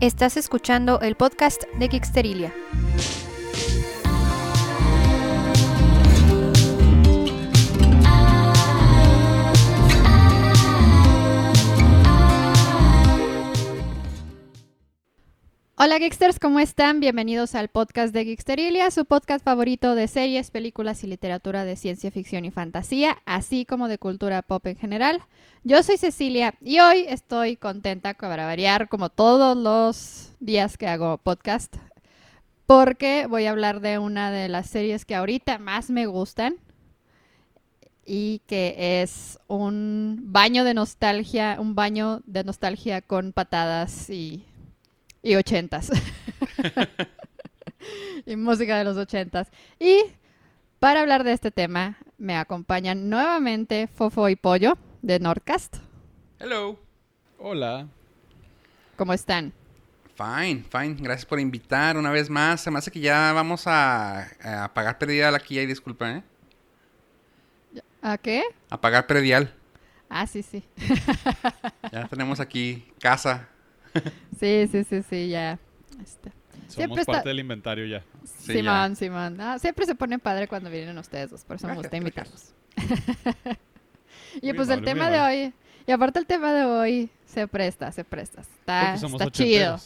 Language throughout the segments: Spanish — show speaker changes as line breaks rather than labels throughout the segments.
Estás escuchando el podcast de Geeksterilia. Hola Geeksters, ¿cómo están? Bienvenidos al podcast de Geeksterilia, su podcast favorito de series, películas y literatura de ciencia ficción y fantasía, así como de cultura pop en general. Yo soy Cecilia y hoy estoy contenta para variar como todos los días que hago podcast, porque voy a hablar de una de las series que ahorita más me gustan y que es un baño de nostalgia, un baño de nostalgia con patadas y y ochentas. y música de los ochentas. Y para hablar de este tema me acompañan nuevamente Fofo y Pollo de Nordcast.
Hello.
Hola.
¿Cómo están?
Fine, fine. Gracias por invitar una vez más. Se me hace que ya vamos a, a pagar predial aquí. Hay disculpa, ¿eh?
¿A qué?
A pagar predial.
Ah, sí, sí.
ya tenemos aquí casa
Sí, sí, sí, sí, ya.
Este. Somos parte del inventario ya.
Simón, Simón. Ah, siempre se pone padre cuando vienen ustedes dos, por eso me gusta invitarlos. y pues el tema de hoy, y aparte el tema de hoy se presta, se presta. Está, está chido.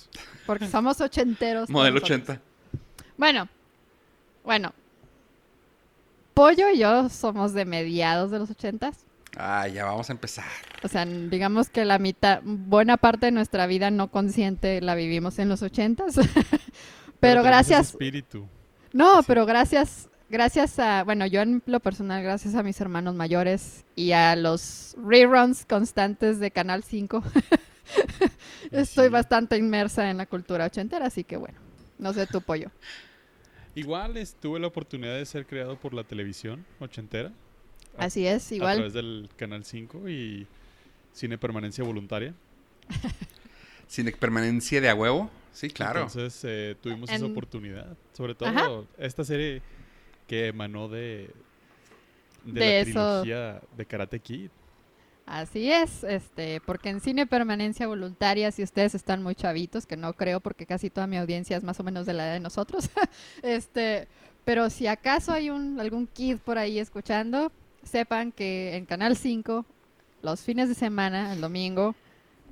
Porque somos ochenteros.
Modelo 80.
Bueno, bueno. Pollo y yo somos de mediados de los ochentas.
Ah, ya vamos a empezar.
O sea, digamos que la mitad, buena parte de nuestra vida no consciente la vivimos en los ochentas. pero, gracias.
Espíritu.
No, pero gracias, gracias a, bueno, yo en lo personal, gracias a mis hermanos mayores y a los reruns constantes de Canal 5, estoy bastante inmersa en la cultura ochentera, así que bueno, no sé tu pollo.
Igual tuve la oportunidad de ser creado por la televisión ochentera.
Así es, igual. A
través del Canal 5 y Cine Permanencia Voluntaria.
Cine Permanencia de a huevo, sí, claro.
Entonces eh, tuvimos esa oportunidad. Sobre todo esta serie que emanó de, de, la trilogía de Karate Kid.
Así es, este, porque en cine permanencia voluntaria, si ustedes están muy chavitos, que no creo porque casi toda mi audiencia es más o menos de la edad de nosotros, este, pero si acaso hay un, algún kid por ahí escuchando, sepan que en Canal 5, los fines de semana, el domingo,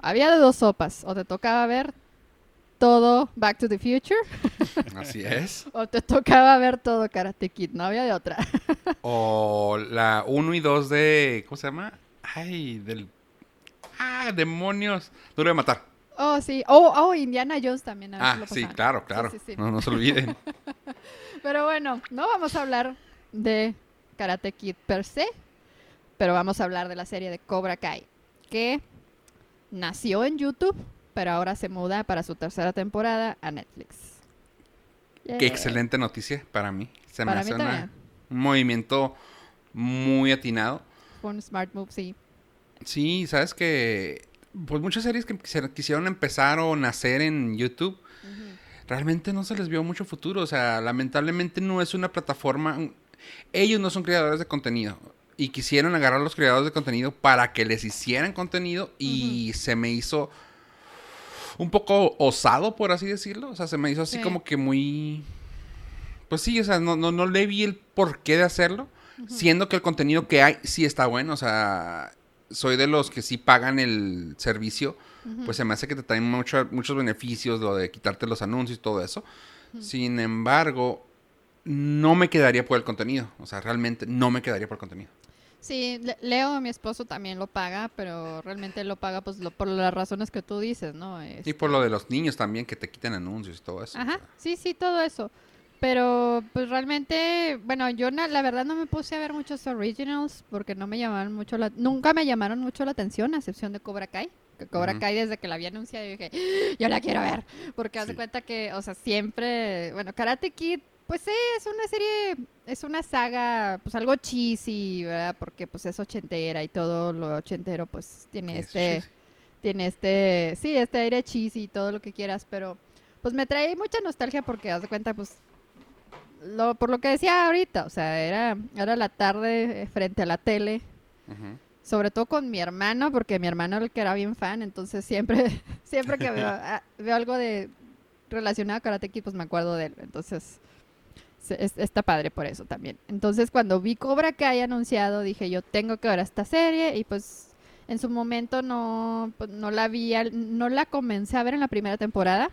había de dos sopas. O te tocaba ver todo Back to the Future.
Así es.
o te tocaba ver todo Karate Kid, no había de otra.
o la 1 y 2 de. ¿Cómo se llama? Ay, del. ¡Ah, demonios! Duro de matar.
Oh, sí. Oh, oh Indiana Jones también.
ah, sí, claro, claro. No, no se olviden.
Pero bueno, no vamos a hablar de Karate Kid per se, pero vamos a hablar de la serie de Cobra Kai, que nació en YouTube, pero ahora se muda para su tercera temporada a Netflix.
Qué excelente noticia para mí. Se me hace un movimiento muy atinado.
Fue un smart move, sí.
Sí, sabes que pues muchas series que quisieron empezar o nacer en YouTube, realmente no se les vio mucho futuro. O sea, lamentablemente no es una plataforma, ellos no son creadores de contenido y quisieron agarrar a los creadores de contenido para que les hicieran contenido y se me hizo un poco osado, por así decirlo. O sea, se me hizo así como que muy... Pues sí, o sea, no, no, le vi el porqué de hacerlo, siendo que el contenido que hay sí está bueno. O sea, soy de los que sí pagan el servicio, pues se me hace que te traen muchos beneficios, lo de quitarte los anuncios y todo eso. Sin embargo, no me quedaría por el contenido. O sea, realmente no me quedaría por el contenido.
Sí, Leo, mi esposo, también lo paga, pero realmente lo paga pues por las razones que tú dices, ¿no?
Y por lo de los niños también, que te quiten anuncios y todo eso.
Ajá, sí, sí, todo eso. Pero pues realmente, bueno, yo la verdad no me puse a ver muchos originals porque no me llamaron mucho la... Nunca me llamaron mucho la atención, a excepción de Cobra Kai. Que Cobra Kai desde que la había anunciado yo dije, ¡Ah! yo la quiero ver. Porque haz de cuenta que, o sea, siempre, bueno, Karate Kid pues sí, es una serie, es una saga, pues algo cheesy, ¿verdad? Porque pues es ochentera y todo lo ochentero pues tiene este, tiene este, sí, este aire cheesy y todo lo que quieras, pero pues me trae mucha nostalgia porque haz de cuenta pues por lo que decía ahorita, o sea, era, era la tarde frente a la tele, sobre todo con mi hermano, porque mi hermano era el que era bien fan, entonces siempre, siempre que veo, ah, veo algo de relacionado a Karate Kid, pues me acuerdo de él. Entonces, está padre por eso también. Entonces, cuando vi Cobra Kai anunciado, dije yo tengo que ver esta serie y pues en su momento no, pues, no la vi, no la comencé a ver en la primera temporada,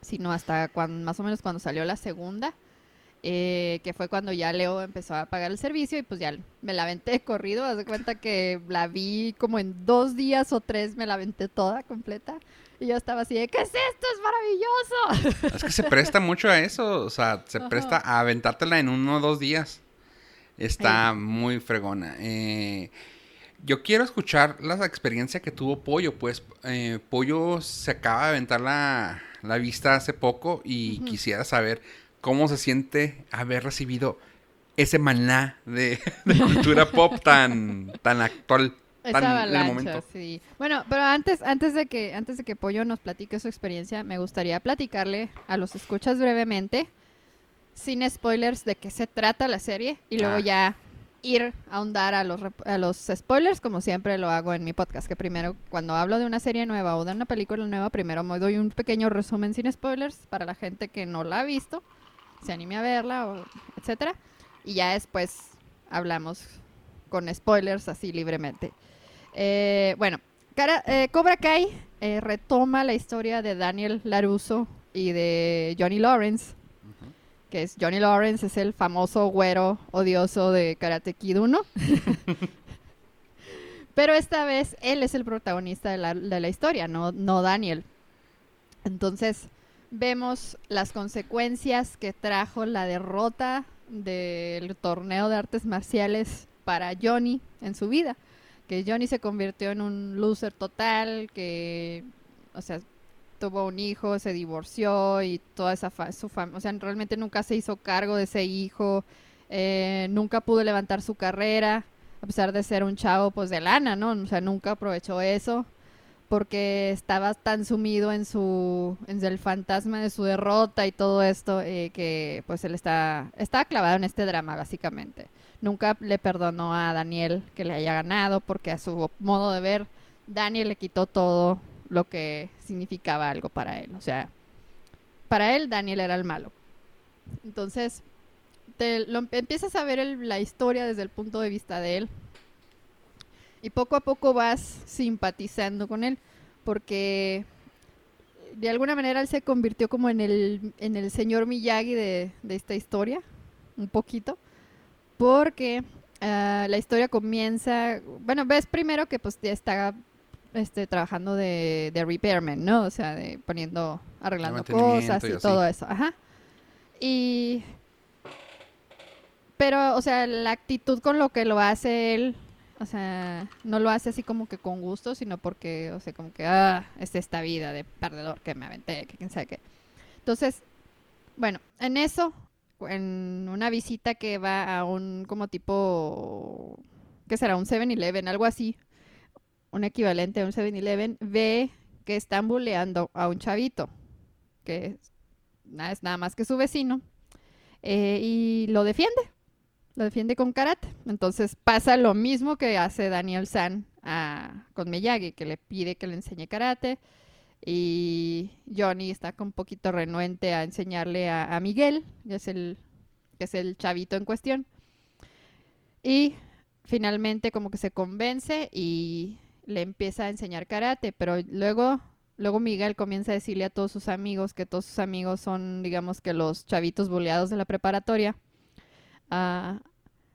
sino hasta cuando, más o menos cuando salió la segunda. Eh, que fue cuando ya Leo empezó a pagar el servicio y pues ya me la aventé corrido. Haz de cuenta que la vi como en dos días o tres, me la aventé toda completa. Y yo estaba así de, ¿qué es esto? ¡Es maravilloso!
Es que se presta mucho a eso, o sea, se presta a aventártela en uno o dos días. Está muy fregona. Eh, yo quiero escuchar la experiencia que tuvo Pollo, pues eh, Pollo se acaba de aventar la, vista hace poco y quisiera saber cómo se siente haber recibido ese maná de, cultura pop tan, tan actual.
Esa avalancha, sí. Bueno, pero antes, antes de que, antes de que Pollo nos platique su experiencia, me gustaría platicarle a los escuchas brevemente, sin spoilers, de qué se trata la serie y luego ah. ya ir a ahondar a los, a los spoilers, como siempre lo hago en mi podcast, que primero, cuando hablo de una serie nueva o de una película nueva, primero me doy un pequeño resumen sin spoilers para la gente que no la ha visto, se anime a verla, o etcétera, y ya después hablamos con spoilers así libremente. Eh, bueno, eh, Cobra Kai eh, retoma la historia de Daniel Laruso y de Johnny Lawrence, que es Johnny Lawrence, es el famoso güero odioso de Karate Kid 1. Pero esta vez él es el protagonista de la, historia, no, no Daniel. Entonces vemos las consecuencias que trajo la derrota del torneo de artes marciales para Johnny en su vida que Johnny se convirtió en un loser total, que, o sea, tuvo un hijo, se divorció y toda esa su familia, o sea, realmente nunca se hizo cargo de ese hijo, eh, nunca pudo levantar su carrera, a pesar de ser un chavo pues de lana, ¿no? O sea, nunca aprovechó eso porque estaba tan sumido en su en el fantasma de su derrota y todo esto eh, que pues él está está clavado en este drama básicamente nunca le perdonó a Daniel que le haya ganado porque a su modo de ver Daniel le quitó todo lo que significaba algo para él. O sea, para él Daniel era el malo. Entonces, te lo, empiezas a ver la historia desde el punto de vista de él. Y poco a poco vas simpatizando con él. Porque de alguna manera él se convirtió como en el, en el señor Miyagi de, de esta historia. Un poquito porque ah, la historia comienza, bueno, ves primero que pues ya está este, trabajando de, de repairman, ¿no? O sea, de poniendo, arreglando cosas y, todo eso, ajá. Y... Pero, o sea, la actitud con lo que lo hace él, o sea, no lo hace así como que con gusto, sino porque, o sea, como que, ah, es esta vida de perdedor que me aventé, que quién sabe qué. Entonces, bueno, en eso en una visita que va a un como tipo, ¿qué será? Un 7-Eleven, algo así, un equivalente a un 7-Eleven, ve que están buleando a un chavito, que nada, es nada más que su vecino, eh, y lo defiende, lo defiende con karate. Entonces pasa lo mismo que hace Daniel San a, con Miyagi, que le pide que le enseñe karate y Johnny está un poquito renuente a enseñarle a, Miguel, que es, el, que es el chavito en cuestión. Y finalmente como que se convence y le empieza a enseñar karate, pero luego, luego Miguel comienza a decirle a todos sus amigos que todos sus amigos son, digamos que los chavitos boleados de la preparatoria,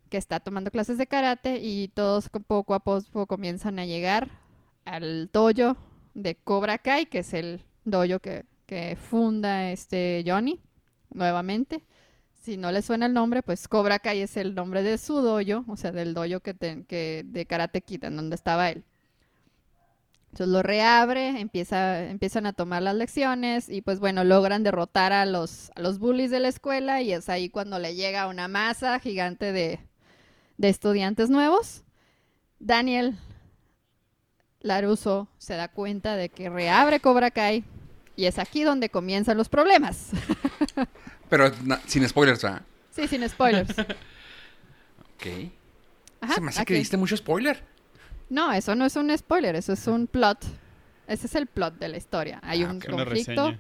que está tomando clases de karate y todos poco a poco comienzan a llegar al dojo de Cobra Kai, que es el dojo que, funda este Johnny nuevamente. Si no le suena el nombre, pues Cobra Kai es el nombre de su dojo, o sea, del dojo que, que de Karate Kid, en donde estaba él. Entonces lo reabre, empieza, empiezan a tomar las lecciones y pues bueno, logran derrotar a los, a los bullies de la escuela y es ahí cuando le llega una masa gigante de, de estudiantes nuevos. Daniel Laruso se da cuenta de que reabre Cobra Kai y es aquí donde comienzan los problemas.
Pero sin spoilers, ¿verdad?
Sí, sin spoilers.
ok. se me hace que diste mucho spoiler.
No, eso no es un spoiler, eso es un plot. Ese es el plot de la historia. Hay
Ah,
un conflicto.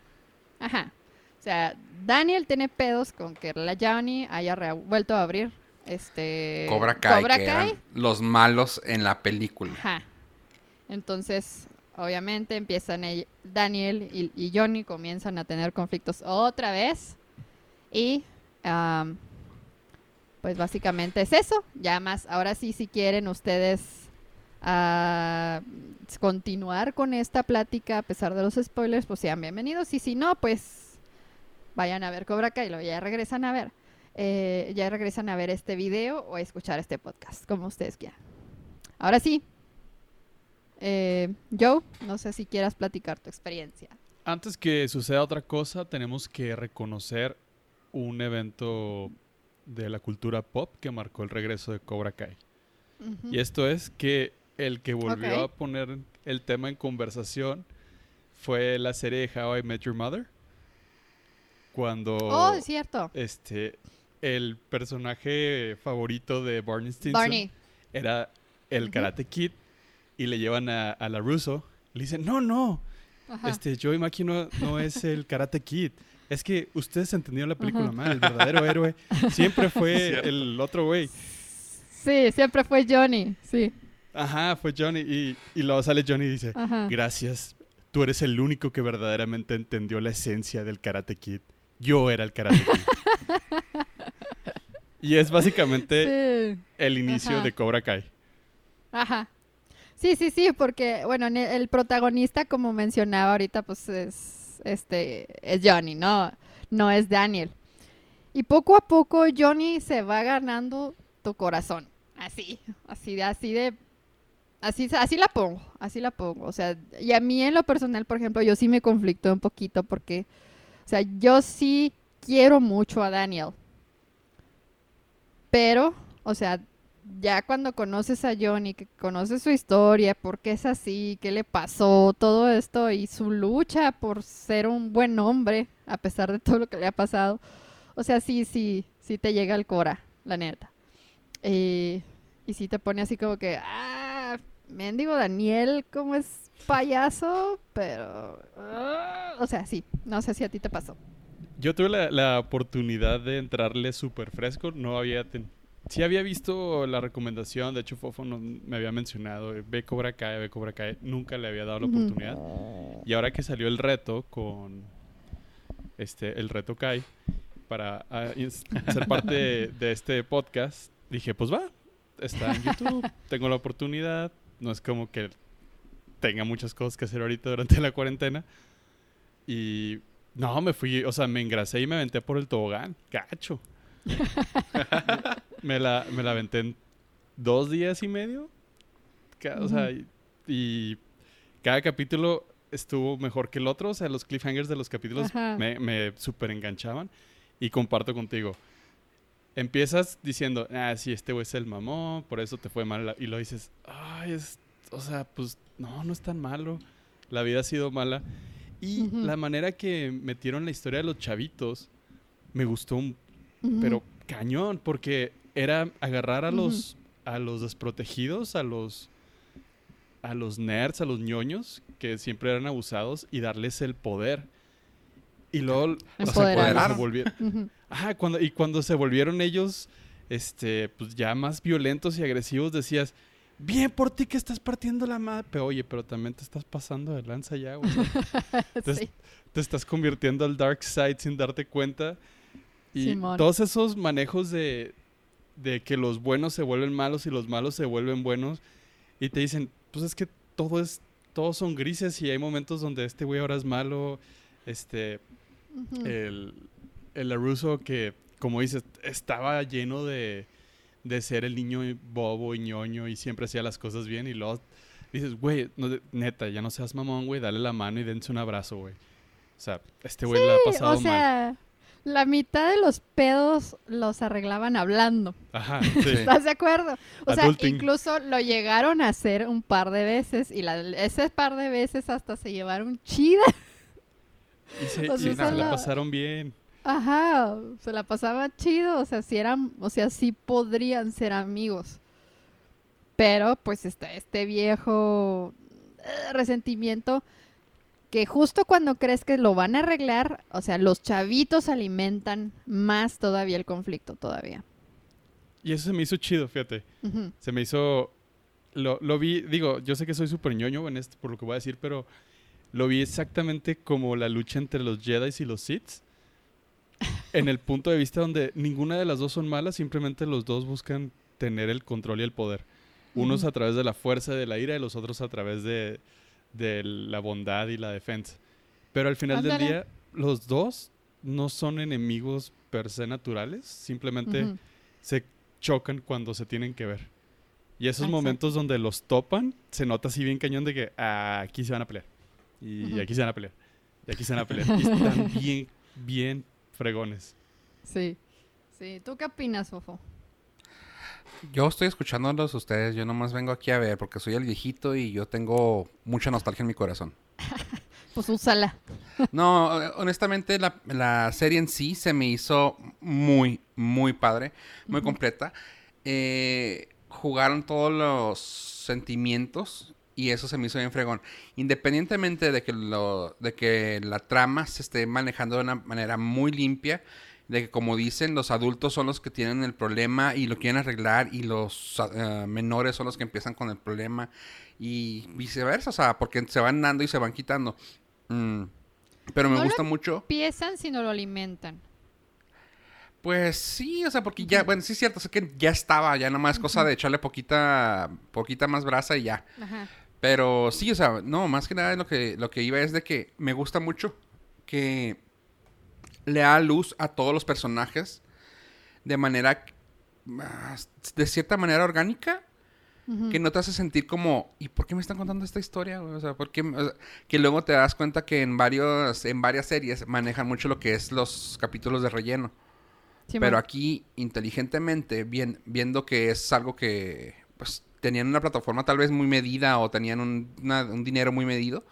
Ajá. O sea, Daniel tiene pedos con que la Johnny haya vuelto a abrir este
Cobra Kai,
Cobra
que
Kai.
eran los malos en la película.
Ajá. Entonces, obviamente empiezan Daniel y, Johnny comienzan a tener conflictos otra vez. Y pues básicamente es eso. Ya más, ahora sí, si quieren ustedes ah, continuar con esta plática a pesar de los spoilers, pues sean bienvenidos. Y si no, pues vayan a ver Cobra Kai luego ya regresan a ver. eh, ya regresan a ver este video o a escuchar este podcast, como ustedes quieran. Ahora sí. Eh, Joe, no sé si quieras platicar tu experiencia.
Antes que suceda otra cosa, tenemos que reconocer un evento de la cultura pop que marcó el regreso de Cobra Kai. Y esto es que el que volvió a poner el tema en conversación fue la serie de How I Met Your Mother. Cuando
Oh, es cierto.
este el personaje favorito de Barney Stinson
Barney.
era el. Karate Kid y le llevan a, a la Russo. Le dicen, no, no,
Ajá.
este Joey Maki no, no es el Karate Kid. Es que ustedes entendieron la película
Ajá.
mal. El verdadero héroe siempre fue
Cierto.
el otro güey.
Sí, siempre fue Johnny. Sí.
Ajá, fue Johnny. Y, y luego sale Johnny y dice,
Ajá.
gracias, tú eres el único que verdaderamente entendió la esencia del Karate Kid. Yo era el Karate Kid. y es básicamente
Sí.
el inicio
Ajá.
de Cobra Kai.
Ajá. Sí, sí, sí, porque, bueno, el protagonista, como mencionaba ahorita, pues es, este, es Johnny, ¿no? No es Daniel. Y poco a poco Johnny se va ganando tu corazón. Así, así de, así de, así, así la pongo, así la pongo. O sea, y a mí en lo personal, por ejemplo, yo sí me conflicto un poquito porque, o sea, yo sí quiero mucho a Daniel. Pero, o sea, ya cuando conoces a Johnny, que conoces su historia, por qué es así, qué le pasó, todo esto y su lucha por ser un buen hombre, a pesar de todo lo que le ha pasado. O sea, sí, sí, sí te llega al cora, la neta. Eh, y sí te pone así como que, ah, mendigo Daniel, como es payaso, pero... ah", o sea, sí, no sé si a ti te pasó.
Yo tuve la, la oportunidad de entrarle súper fresco. No había... ten- Sí había visto la recomendación. De hecho, Fofo no- me había mencionado. eh, Ve Cobra Kai, ve Cobra Kai. Nunca le había dado la oportunidad. Y ahora que salió el reto con... Este, el reto Kai. Para ah, ser parte de, de este podcast. Dije, pues va. Está en YouTube. tengo la oportunidad. No es como que tenga muchas cosas que hacer ahorita durante la cuarentena. Y no, me fui, o sea, me engrasé y me aventé por el tobogán. Gacho. me, la, me la aventé en dos días y medio. Ca- O sea, y, y cada capítulo estuvo mejor que el otro. O sea, los cliffhangers de los capítulos
Ajá.
me, me súper enganchaban. Y comparto contigo. Empiezas diciendo, ah, sí, este güey es el mamón, por eso te fue mal. Y lo dices, ay, es, o sea, pues no, no es tan malo. La vida ha sido mala. Y la manera que metieron la historia de los chavitos me gustó, un- Pero cañón, porque era agarrar a los, a los desprotegidos, a los, a los nerds, a los ñoños, que siempre eran abusados, y darles el poder. Y luego o sea, cuando se volvieron. Ajá, cuando, y cuando se volvieron ellos, este, pues ya más violentos y agresivos, decías, bien por ti que estás partiendo la madre. Pero oye, pero también te estás pasando de lanza ya, güey. Te,
Sí.
te estás convirtiendo al dark side sin darte cuenta. Y
Simón.
todos esos manejos de, de que los buenos se vuelven malos y los malos se vuelven buenos. Y te dicen, pues es que todo es, todos son grises y hay momentos donde este güey ahora es malo. Este, el, el LaRusso que, como dices, estaba lleno de, de ser el niño bobo y ñoño y siempre hacía las cosas bien y luego dices, güey, no, neta, ya no seas mamón, güey, dale la mano y dense un abrazo, güey. O sea, este güey la ha pasado
o
mal.
La mitad de los pedos los arreglaban hablando.
Ajá, sí.
¿Estás de acuerdo? O sea, incluso lo llegaron a hacer un par de veces y la, ese par de veces hasta se llevaron chida.
Y se,
O
y la pasaron bien.
Ajá, se la pasaba chido, o sea, si eran, o sea, sí podrían ser amigos. Pero pues está este viejo eh, resentimiento que justo cuando crees que lo van a arreglar, o sea, los chavitos alimentan más todavía el conflicto todavía.
Y eso se me hizo chido, fíjate. Se me hizo... Lo, lo vi, digo, yo sé que soy súper ñoño en esto, por lo que voy a decir, pero lo vi exactamente como la lucha entre los Jedi y los Sith. En el punto de vista donde ninguna de las dos son malas, simplemente los dos buscan tener el control y el poder. Unos a través de la fuerza y de la ira y los otros a través de, de la bondad y la defensa. Pero al final del día, los dos no son enemigos per se naturales, simplemente
Ujú.
se chocan cuando se tienen que ver. Y esos
Exacto.
momentos donde los topan, se nota así bien cañón de que ah, aquí se van a pelear. Y
Ujú.
aquí se van a pelear. Y aquí se van a pelear. Y están bien, bien fregones.
Sí. Sí. ¿Tú qué opinas, Fofo?
Yo estoy escuchándolos ustedes, yo nomás vengo aquí a ver porque soy el viejito y yo tengo mucha nostalgia en mi corazón.
Pues úsala.
No, honestamente la, la serie en sí se me hizo muy, muy padre, muy completa. Eh, jugaron todos los sentimientos y eso se me hizo bien fregón. Independientemente de que, lo, de que la trama se esté manejando de una manera muy limpia, de que como dicen, los adultos son los que tienen el problema y lo quieren arreglar y los ah, menores son los que empiezan con el problema y viceversa, o sea, porque se van dando y se van quitando. Mm, Pero me
No lo
gusta mucho.
Piensan si no lo alimentan.
Pues sí, o sea, porque ya, bueno, sí es cierto, sé que ya estaba, ya nomás es cosa de echarle poquita, poquita más brasa y ya.
Ajá.
Pero sí, o sea, no, más que nada lo que, lo que iba es de que me gusta mucho que le da luz a todos los personajes de manera, de cierta manera orgánica, que no te hace sentir como, ¿y por qué me están contando esta historia? O sea, ¿por qué? O sea, que luego te das cuenta que en varios, en varias series manejan mucho lo que es los capítulos de relleno.
Sí,
Pero
man.
aquí, inteligentemente, bien, viendo que es algo que pues tenían una plataforma tal vez muy medida o tenían un, una- un dinero muy medido,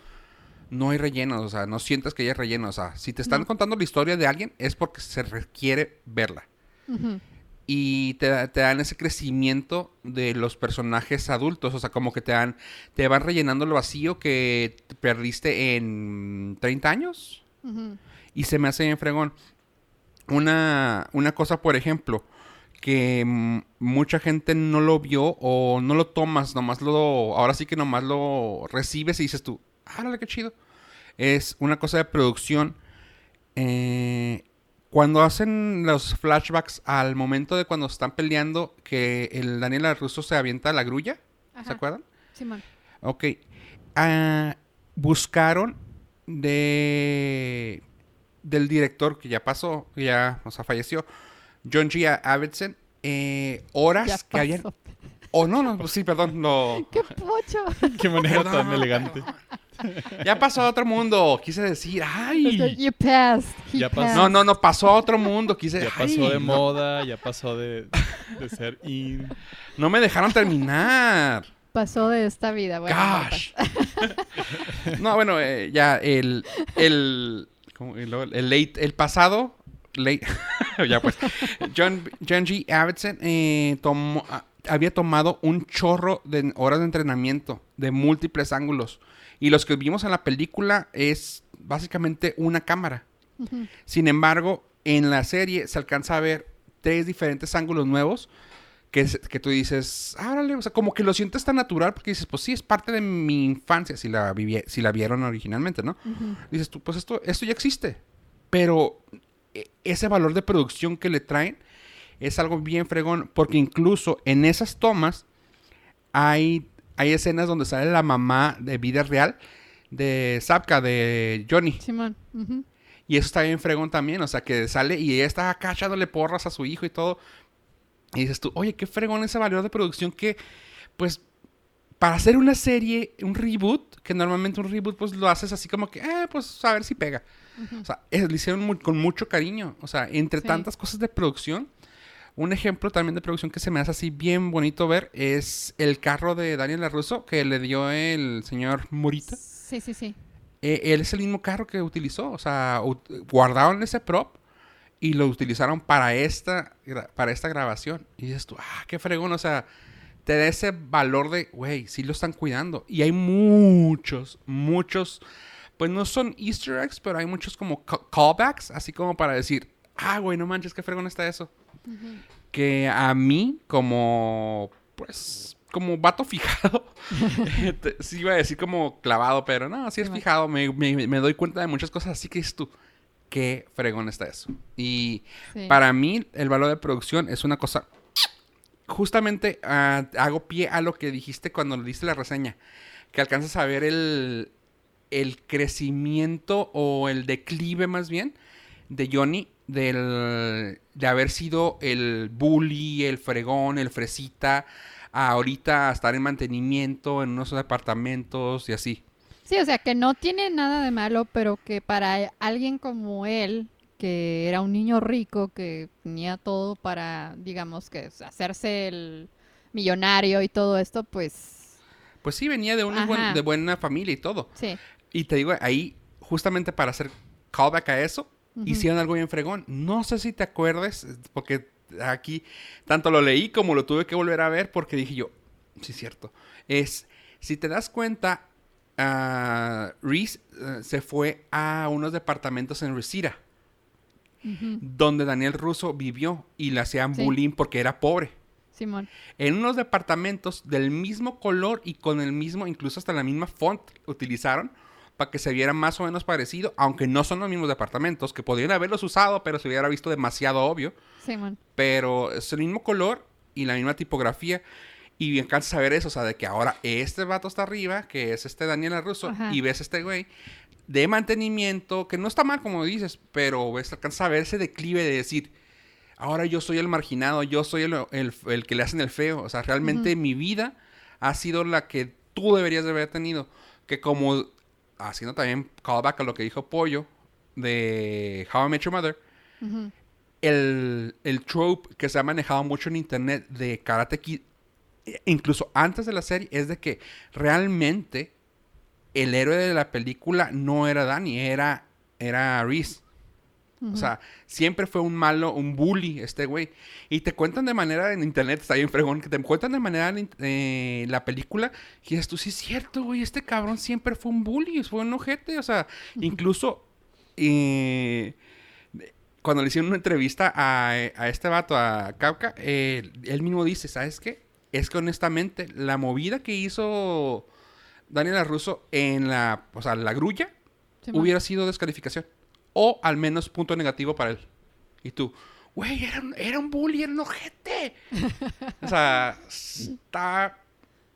no hay rellenos, o sea, no sientes que haya relleno. O sea, si te están
No.
contando la historia de alguien es porque se requiere verla. Y te, da- te dan ese crecimiento de los personajes adultos, o sea, como que te dan, te van rellenando el vacío que te perdiste en 30 años. Y se me hace bien fregón. Una, una cosa, por ejemplo, que mucha gente no lo vio o no lo tomas, nomás lo. Ahora sí que nomás lo recibes y dices tú, ¡árale, qué chido! Es una cosa de producción. eh, cuando hacen los flashbacks al momento de cuando están peleando, que el Daniel Russo se avienta a la grulla, ¿se
Ajá.
acuerdan?
Simón.
Ok. Ah, buscaron de del director que ya pasó, que ya, o sea, falleció, John G. Avildsen, eh, horas
Ya
que habían... Oh, no, no, pues sí, perdón, no.
¡Qué pocho!
Qué manera tan elegante.
Ya pasó a otro mundo, quise decir, ay.
You passed. He
Ya pasó.
passed.
No, no, no, pasó a otro mundo, quise
Ya
ay,
pasó de
no,
moda, ya pasó de, de ser in.
No me dejaron terminar.
Pasó de esta vida. Bueno, no
Gosh. No, bueno, eh, ya el el ¿cómo? el, el late el pasado late ya pues John John G. Avildsen eh, tomó ah, había tomado un chorro de horas de entrenamiento de múltiples ángulos y los que vimos en la película es básicamente una cámara. Sin embargo, en la serie se alcanza a ver tres diferentes ángulos nuevos que, que tú dices, ah, órale", o sea, como que lo sientes tan natural porque dices, pues sí, es parte de mi infancia si la, vivi- si la vieron originalmente, ¿no? Dices tú, pues esto, esto ya existe. Pero e- ese valor de producción que le traen es algo bien fregón porque incluso en esas tomas hay, hay escenas donde sale la mamá de vida real de Zapka, de Johnny.
Simón. Ujú.
Y eso está bien fregón también, o sea, que sale y ella está acá echándole porras a su hijo y todo. Y dices tú, oye, qué fregón ese valor de producción que, pues, para hacer una serie, un reboot, que normalmente un reboot, pues, lo haces así como que, eh, pues, a ver si pega.
Ujú.
O sea, es- lo hicieron mu- con mucho cariño. O sea, entre
Sí.
tantas cosas de producción, un ejemplo también de producción que se me hace así bien bonito ver es el carro de Daniel LaRusso que le dio el señor Morita.
Sí, sí, sí.
Eh, él es el mismo carro que utilizó. O sea, guardaron ese prop y lo utilizaron para esta, para esta grabación. Y dices tú, ah, qué fregón. O sea, te da ese valor de, güey, sí lo están cuidando. Y hay muchos, muchos, pues no son easter eggs, pero hay muchos como ca- callbacks, así como para decir, ah, güey, no manches, qué fregón está eso. Que a mí, como, pues, como vato fijado, sí iba a decir como clavado, pero no, sí es fijado, me, me- me doy cuenta de muchas cosas, así que dices tú, qué fregón está eso. Y
Sí.
para mí, el valor de producción es una cosa. Justamente ah, hago pie a lo que dijiste cuando le diste la reseña. Que alcanzas a ver el, el crecimiento o el declive más bien de Johnny. Del, de haber sido el bully, el fregón, el fresita. A ahorita estar en mantenimiento en unos departamentos y así.
Sí, o sea, que no tiene nada de malo, pero que para alguien como él, que era un niño rico, que tenía todo para, digamos, que hacerse el millonario y todo esto, pues
Pues sí, venía de una buen- de buena familia y todo.
sí.
Y te digo, ahí, justamente para hacer callback a eso,
Ujú.
hicieron algo bien fregón. No sé si te acuerdes, porque aquí tanto lo leí como lo tuve que volver a ver, porque dije yo, sí, es cierto. Es, si te das cuenta, ah, Reese eh, se fue a unos departamentos en
Ujú.
donde Daniel Russo vivió y le hacían
Sí.
bullying porque era pobre.
Simón.
En unos departamentos del mismo color y con el mismo, incluso hasta la misma font utilizaron para que se viera más o menos parecido, aunque no son los mismos departamentos, que podrían haberlos usado, pero se hubiera visto demasiado obvio.
Simón.
Pero es el mismo color y la misma tipografía. Y bien alcanzas a ver eso, o sea, de que ahora este vato está arriba, que es este Daniel Russo,
Ajá.
y ves este güey de mantenimiento, que no está mal como dices, pero ves, alcanzas a ver ese declive de decir, ahora yo soy el marginado, yo soy el, el- el que le hacen el feo. O sea, realmente mi vida ha sido la que tú deberías de haber tenido. Que como, haciendo también callback a lo que dijo Pollo de How I Met Your Mother, el, el trope que se ha manejado mucho en internet de Karate Kid, e- incluso antes de la serie, es de que realmente el héroe de la película no era Danny, era, era Reese. O sea, siempre fue un malo, un bully este güey. Y te cuentan de manera en internet, está bien fregón, que te cuentan de manera en eh, la película. Y dices tú, sí es cierto, güey, este cabrón siempre fue un bully, fue un ojete. O sea, incluso eh, cuando le hicieron una entrevista a, a este vato, a Kafka, eh, él mismo dice, ¿sabes qué? Es que honestamente, la movida que hizo Daniel Russo en la, o sea, la grulla, hubiera sido descalificación. O al menos punto negativo para él. Y tú, güey, era, un- era un bully, era un ojete. o sea, está.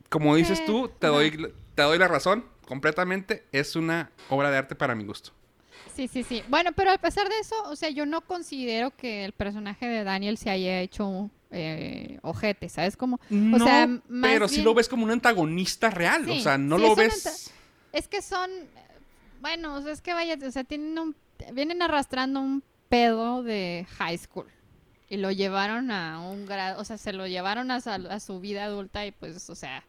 Como dices tú, te doy, te doy la razón completamente. Es una obra de arte para mi gusto.
Sí, sí, sí. Bueno, pero a pesar de eso, o sea, yo no considero que el personaje de Daniel se haya hecho eh, ojete, ¿sabes? Como,
No,
sea, más
pero sí
bien-
lo ves como un antagonista real. o
Sí,
sea, no
sí,
lo ves.
es que son, bueno, o sea, es que vaya, o sea, tienen un, vienen arrastrando un pedo de high school y lo llevaron a un grado, o sea, se lo llevaron a, su vida adulta y pues, o sea,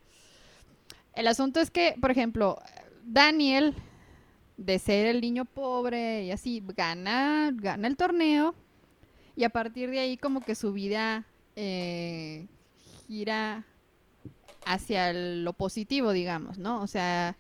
el asunto es que, por ejemplo, Daniel, de ser el niño pobre y así, gana, gana el torneo y a partir de ahí como que su vida eh, gira hacia lo positivo, digamos, ¿no? O sea,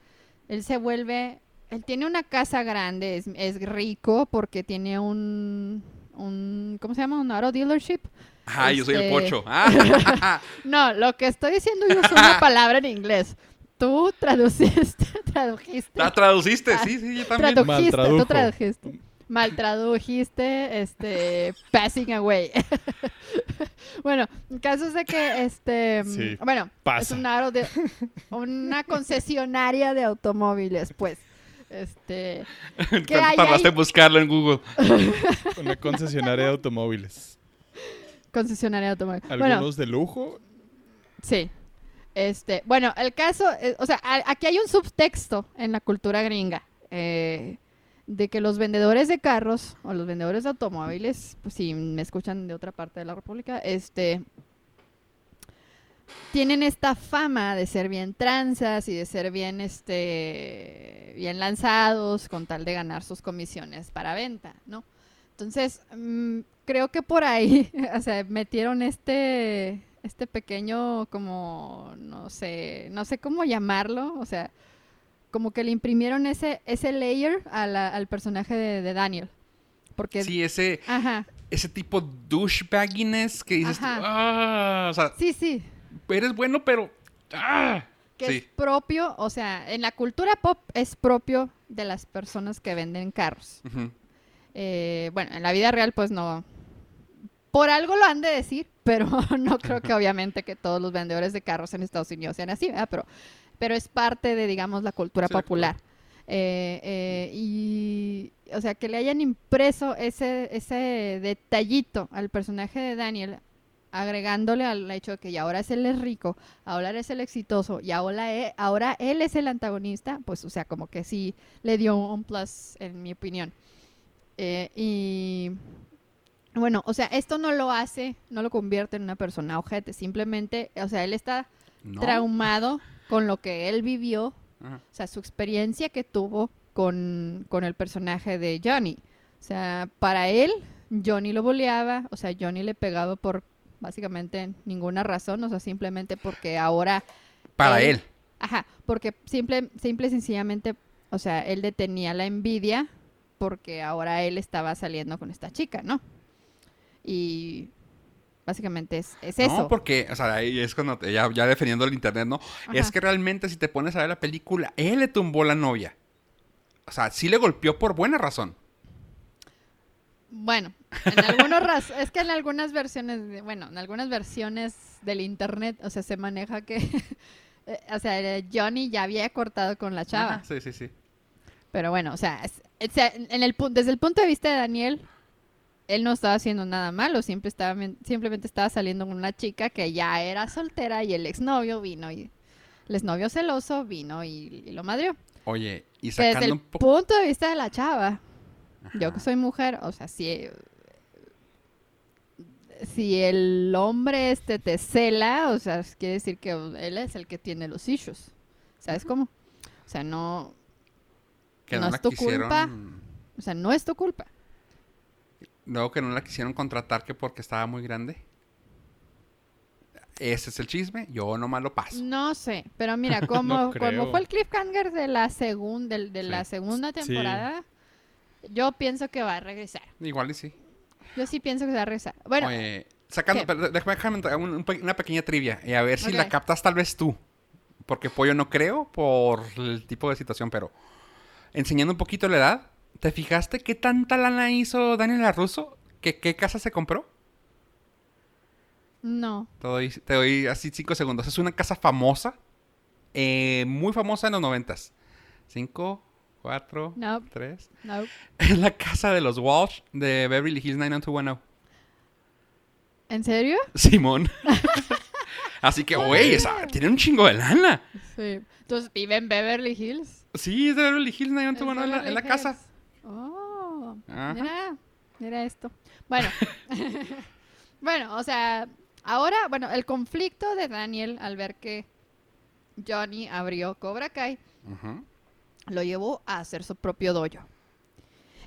él se vuelve, él tiene una casa grande, es, es rico porque tiene un, un, ¿cómo se llama? Un auto dealership.
Ah, yo soy el
este-
pocho. Ah,
No, lo que estoy diciendo yo es una palabra en inglés. Tú traduciste, tradujiste.
la traduciste, sí, sí, yo también.
Tradujiste, tú tradujiste. Mal tradujiste, este, passing away. bueno, el caso es de que, este,
Sí,
bueno, es
pasa.
un aro de, una concesionaria de automóviles, pues, este, ¿qué hay
¿Cuánto tardaste en buscarlo en Google?
Una concesionaria de automóviles.
concesionaria de automóviles. Bueno,
Algunos de lujo.
Sí. Este, bueno, el caso, eh, o sea, a- aquí hay un subtexto en la cultura gringa eh, de que los vendedores de carros o los vendedores de automóviles, pues si me escuchan de otra parte de la República, este, tienen esta fama de ser bien tranzas y de ser bien, este, bien lanzados con tal de ganar sus comisiones para venta, ¿no? Entonces, mm, creo que por ahí, o sea, metieron este, este pequeño como, no sé, no sé cómo llamarlo, o sea, como que le imprimieron ese, ese layer a la- al personaje de, de Daniel. Porque,
Sí, ese,
ajá,
ese tipo douchebagginess que dices, tú, ah, o sea,
sí, sí,
eres bueno, pero... Ah,
que
sí.
es propio, o sea, en la cultura pop es propio de las personas que venden carros. Eh, bueno, en la vida real pues no. Por algo lo han de decir, pero no creo que obviamente que todos los vendedores de carros en Estados Unidos sean así, ¿verdad? Pero, pero es parte de, digamos, la cultura
Sí,
popular. Eh, eh, y, o sea, que le hayan impreso ese, ese detallito al personaje de Daniel, agregándole al hecho de que ya ahora es él es rico, ahora él es el exitoso y ahora él, ahora él es el antagonista, pues, o sea, como que sí le dio un plus, en mi opinión. Eh, y bueno, o sea, esto no lo hace, no lo convierte en una persona ojete, simplemente, o sea, él está
No.
traumado con lo que él vivió,
Ajá.
o sea, su experiencia que tuvo con, con el personaje de Johnny. O sea, para él, Johnny lo boleaba, o sea, Johnny le pegaba por básicamente ninguna razón, o sea, simplemente porque ahora
Para
él-
él.
Ajá, porque simple, simple y sencillamente, o sea, él detenía la envidia porque ahora él estaba saliendo con esta chica, ¿no? Y básicamente es, es eso.
No, porque, o sea, ahí es cuando te- ya, ya defendiendo el internet, ¿no? Es que realmente si te pones a ver la película, él le tumbó la novia. O sea, sí le golpeó por buena razón.
Bueno, en algunos es que en algunas versiones, de- bueno, en algunas versiones del internet, o sea, se maneja que, eh, o sea, eh, Johnny ya había cortado con la chava.
Ajá, Sí, sí, sí.
Pero bueno, o sea, en el, pu- desde el punto de vista de Daniel, él no estaba haciendo nada malo, siempre estaba, men- simplemente estaba saliendo con una chica que ya era soltera y el exnovio vino y el exnovio celoso vino y, y lo madrió.
Oye, y
Que desde
sacando
el
un
punto de vista de la chava, yo que soy mujer, o sea, si, si el hombre este te cela, o sea, quiere decir que él es el que tiene los issues. ¿Sabes cómo? O sea, no,
Que
no
no,
es tu
quisieron...
culpa. o sea, no es tu culpa.
Luego que no la quisieron contratar que porque estaba muy grande. Ese es el chisme. Yo nomás lo paso.
No sé, pero mira, como,
No
como fue el cliffhanger de la, segun- del- de,
Sí.
la segunda
Sí.
Yo pienso que va a regresar.
Igual y sí.
Yo sí pienso que va a regresar. Bueno,
Oye, sacando... déjame, déjame un- un una pequeña trivia. Y a ver si la captas tal vez tú. Porque pollo no creo por el tipo de situación, pero... Enseñando un poquito la edad. ¿Te fijaste qué tanta lana hizo Daniel LaRusso? ¿Qué, ¿Qué casa se compró?
no.
Te doy, te doy así cinco segundos. Es una casa famosa. eh, muy famosa en los noventas. Cinco, cuatro,
No.
tres.
No.
Es la casa de los Walsh de Beverly Hills 90210.
¿En serio?
Simón. Así que, güey, tiene un chingo de lana.
Sí. Entonces vive en Beverly Hills.
Sí, es de Beverly Hills
Es
90210 en la, en la casa.
Oh,
Ajá.
mira, mira esto. Bueno, bueno, o sea, ahora, bueno, el conflicto de Daniel al ver que Johnny abrió Cobra Kai
Ujú.
Lo llevó a hacer su propio dojo.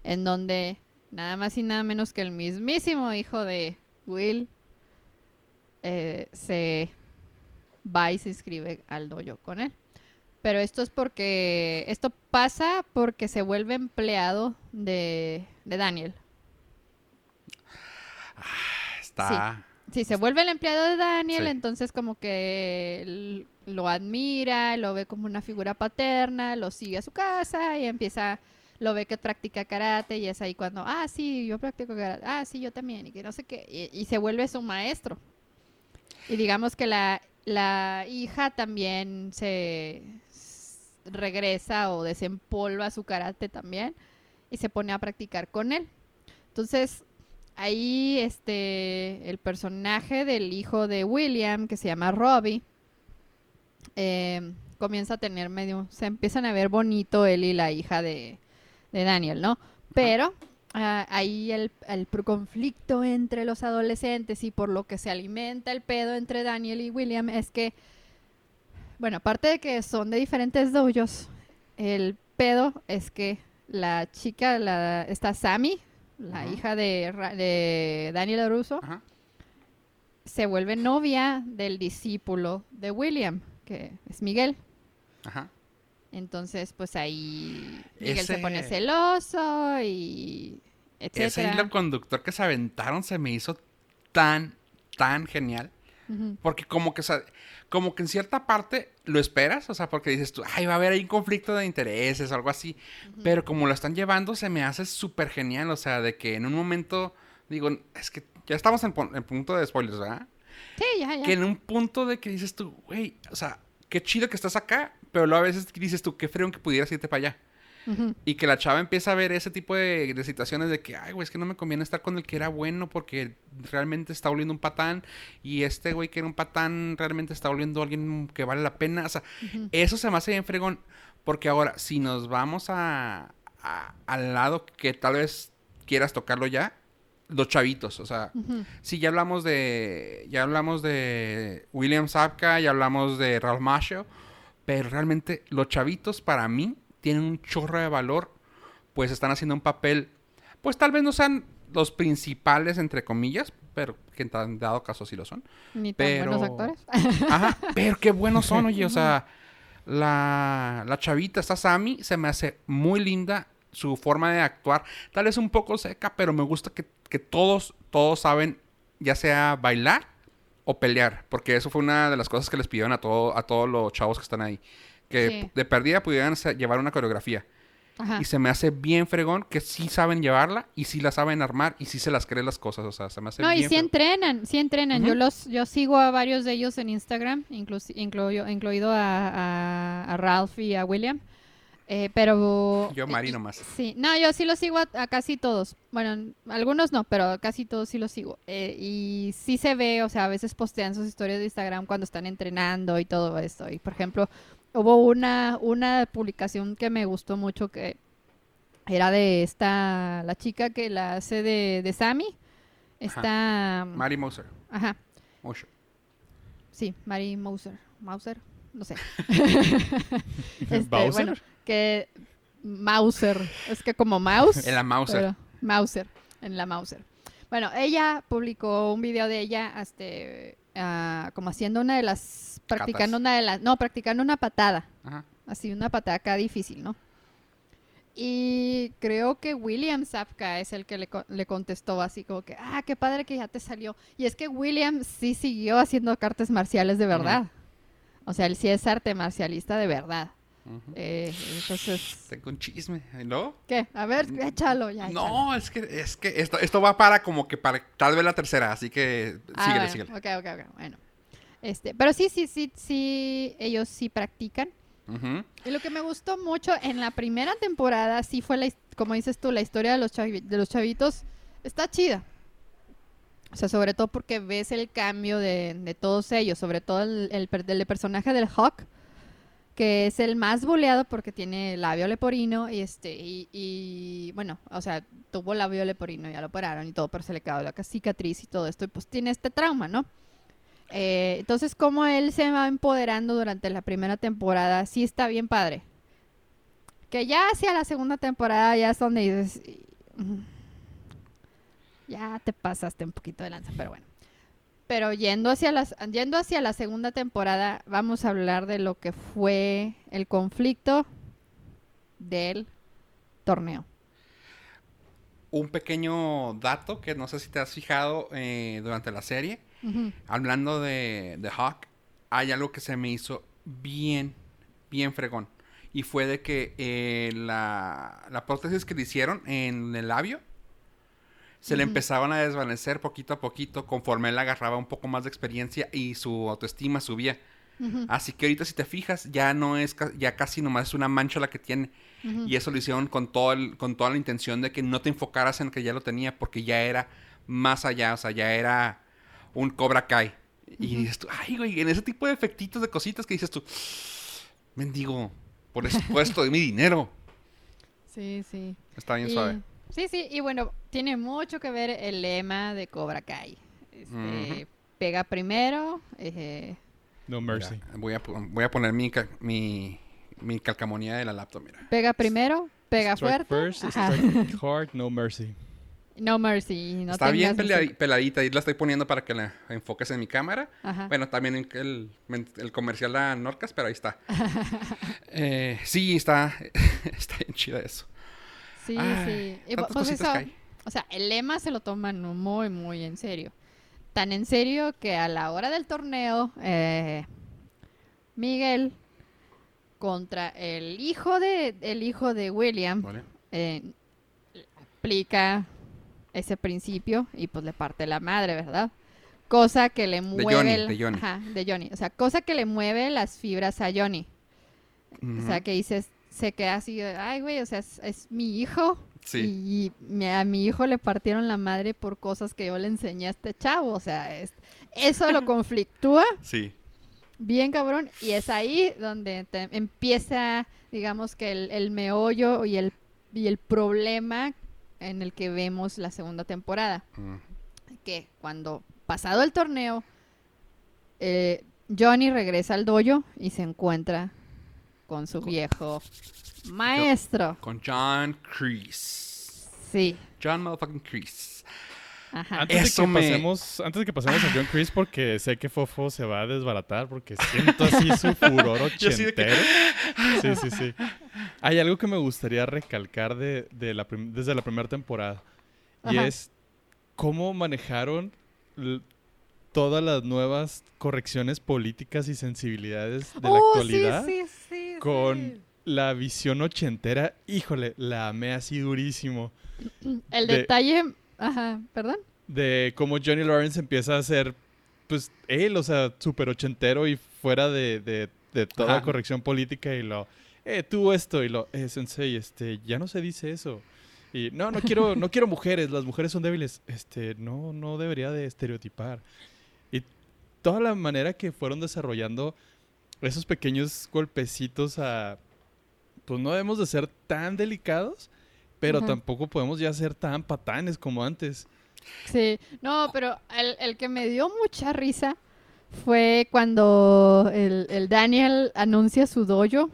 En donde nada más y nada menos que el mismísimo hijo de Will eh, se va y se inscribe al dojo con él. Pero esto es porque, esto pasa porque se vuelve empleado de, de Daniel.
Está.
Sí, se vuelve el empleado de Daniel,
Sí.
entonces como que lo admira, lo ve como una figura paterna, lo sigue a su casa y empieza, lo ve que practica karate y es ahí cuando, ah, sí, yo practico karate, ah, sí, yo también, y que no sé qué, y, y se vuelve su maestro. Y digamos que la, la hija también se regresa o desempolva su karate también y se pone a practicar con él. Entonces, ahí este el personaje del hijo de William, que se llama Robbie, eh, comienza a tener medio, se empiezan a ver bonito él y la hija de, de Daniel, ¿no? Pero ah, ahí el, conflicto entre los adolescentes y por lo que se alimenta el pedo entre Daniel y William es que, bueno, aparte de que son de diferentes dojos, el pedo es que la chica, la, está Sammy, la
Ajá.
hija de, Ra- de Daniel Russo,
Ajá.
se vuelve novia del discípulo de William, que es Miguel.
Ajá.
Entonces, pues ahí Miguel se
Ese-
pone celoso y
Ese
etcétera.
hilo conductor que se aventaron se me hizo tan, tan genial. Porque como que, o sea, como que en cierta parte lo esperas, o sea, porque dices tú, ay, va a haber ahí un conflicto de intereses o algo así. Pero como lo están llevando, se me hace súper genial, o sea, de que en un momento, digo, es que ya estamos en, en punto de spoilers, ¿verdad?
Sí, ya, ya.
Que en un punto de que dices tú, güey, o sea, qué chido que estás acá, pero luego a veces dices tú, qué frío que pudieras irte para allá. Y que la chava empieza a ver ese tipo de, de situaciones de que, ay, güey, es que no me conviene estar con el que era bueno porque realmente está volviendo un patán. Y este güey que era un patán realmente está volviendo alguien que vale la pena. O sea, eso se me hace bien fregón. Porque ahora, si nos vamos a, a- al lado que tal vez quieras tocarlo ya, los chavitos. O sea. Sí, ya hablamos de. Ya hablamos de William Zabka, ya hablamos de Ralph Macchio. Pero realmente los chavitos para mí tienen un chorro de valor. Pues están haciendo un papel. Pues tal vez no sean los principales, entre comillas. Pero que en dado caso sí lo son.
Ni tan
Pero-
buenos actores.
Ajá, pero qué buenos son, oye. O sea, la, la chavita, esta Sammy, se me hace muy linda. Su forma de actuar, tal vez un poco seca, pero me gusta que, que todos, todos saben, ya sea bailar o pelear. Porque eso fue una de las cosas que les pidieron a, todo, a todos los chavos que están ahí. Que
Sí.
de perdida pudieran llevar una coreografía.
Ajá.
Y se me hace bien fregón que sí saben llevarla y sí la saben armar y sí se las creen las cosas. O sea, se me hace
No, y
bien
sí
fregón.
entrenan, sí entrenan. Yo
Ujú.
los, yo sigo a varios de ellos en Instagram, inclus- incluyo- incluido a, a- a Ralph y a William. Eh, pero
Yo, Mari,
y-
nomás.
Sí, no, yo sí los sigo a, a casi todos. Bueno, algunos no, pero casi todos sí los sigo. Eh, y sí se ve, o sea, a veces postean sus historias de Instagram cuando están entrenando y todo esto. Y por ejemplo, hubo una, una publicación que me gustó mucho que era de esta, la chica que la hace de, de Sammy. Está...
Mari Moser.
Ajá,
Moser.
sí, Mary Mauser. Mauser, no sé. Este, que Mauser, es que como mouse.
En la Mauser.
Mauser, en la Mauser. Bueno, ella publicó un video de ella, este, ah, como haciendo una de las, practicando
Catas.
una de las, no, practicando una patada,
Ajá.
así una patada acá difícil, ¿no? Y creo que William Zapka es el que le, le contestó así como que, ah, qué padre que ya te salió. Y es que William sí siguió haciendo artes marciales de verdad. O sea, él sí es arte marcialista de verdad. Eh, entonces,
Tengo un chisme. ¿No?
¿qué? A ver, échalo ya. échalo.
No, es que, es que esto, esto va para como que para tal vez la tercera, así que
Ah,
síguele,
bueno,
síguele.
Ok, ok, ok, bueno. Este, pero sí, sí, sí, sí, ellos sí practican. Y lo que me gustó mucho en la primera temporada sí fue, la, como dices tú, la historia de los, chavi- de los chavitos. Está chida. O sea, sobre todo porque ves el cambio de, de todos ellos, sobre todo el, el per- del personaje del Hawk, que es el más boleado porque tiene labio leporino y este y, y, bueno, o sea, tuvo labio leporino, ya lo operaron y todo, pero se le quedó la cicatriz y todo esto y pues tiene este trauma, ¿no? Eh, entonces, como él se va empoderando durante la primera temporada, sí está bien padre. Que ya hacia la segunda temporada ya es donde dices, "Mm, ya te pasaste un poquito de lanza, pero bueno. Pero yendo hacia, las, yendo hacia la segunda temporada, vamos a hablar de lo que fue el conflicto del torneo.
Un pequeño dato que no sé si te has fijado eh, durante la serie. Hablando de, de Hawk, hay algo que se me hizo bien, bien fregón. Y fue de que eh, la, la prótesis que le hicieron en el labio se le empezaban a desvanecer poquito a poquito conforme él agarraba un poco más de experiencia y su autoestima subía. Así que ahorita si te fijas, ya no es, ya casi nomás es una mancha la que tiene. Y eso lo hicieron con, todo el- con toda la intención de que no te enfocaras en que ya lo tenía, porque ya era más allá, o sea, ya era un Cobra Kai. Y dices tú, ay, güey, en ese tipo de efectitos, de cositas que dices tú, mendigo, por supuesto de mi dinero.
Sí, sí.
Está bien
Y-
suave.
Sí, sí, y bueno, tiene mucho que ver el lema de Cobra Kai. Este. Pega primero, eh,
No mercy.
Mira, voy, a, voy a poner mi, ca- mi, mi calcamonía de la laptop, mira.
pega primero, pega
Strike
fuerte.
first, strike hard, no mercy.
No Mercy. No
Está bien
ese-
peladita y la estoy poniendo para que la enfoques en mi cámara.
Ajá.
Bueno, también el, el comercial a Norcas, pero ahí está. Eh, sí, está, está bien chida eso.
Sí,
Ay,
sí. Y, pues eso, o sea, el lema se lo toman muy, muy en serio. Tan en serio que a la hora del torneo, eh, Miguel contra el hijo de el hijo de William
¿Vale?
eh, aplica ese principio y pues le parte la madre, ¿verdad? Cosa que le mueve
Johnny,
el-
de Johnny.
Ajá, de Johnny. O sea, cosa que le mueve las fibras a Johnny. O sea, que dices, se queda así, de, ay, güey, o sea, es, es mi hijo.
Sí.
Y a mi hijo le partieron la madre por cosas que yo le enseñé a este chavo. O sea, es- eso lo conflictúa
Sí.
bien cabrón. Y es ahí donde te- empieza, digamos que el, el meollo y el, y el problema en el que vemos la segunda temporada.
Mm.
Que cuando pasado el torneo, eh, Johnny regresa al dojo y se encuentra con su viejo maestro.
Con John Kreese.
Sí.
John motherfucking Kreese.
Ajá.
Antes,
Eso
de que
me-
pasemos, antes de que pasemos a John Chris, porque sé que Fofo se va a desbaratar, porque siento así su furor ochentero. Sí, sí, sí. Hay algo que me gustaría recalcar de, de la desde la primera temporada. Y
Ajá.
es cómo manejaron todas las nuevas correcciones políticas y sensibilidades de la
Oh,
actualidad
Sí, sí, sí,
con la visión ochentera. Híjole, la amé así durísimo.
El
de-
detalle... Ajá, perdón.
de cómo Johnny Lawrence empieza a ser, pues, él, o sea, súper ochentero y fuera de, de- de toda
Ajá.
corrección política y lo, eh, tú esto y lo, eh, sensei, este, ya no se dice eso. Y no, no quiero, no quiero mujeres, las mujeres son débiles. Este, no, no debería de estereotipar. Y toda la manera que fueron desarrollando esos pequeños golpecitos a, pues no debemos de ser tan delicados, pero tampoco podemos ya ser tan patanes como antes.
Sí, no, pero el, el que me dio mucha risa fue cuando el, el Daniel anuncia su dojo,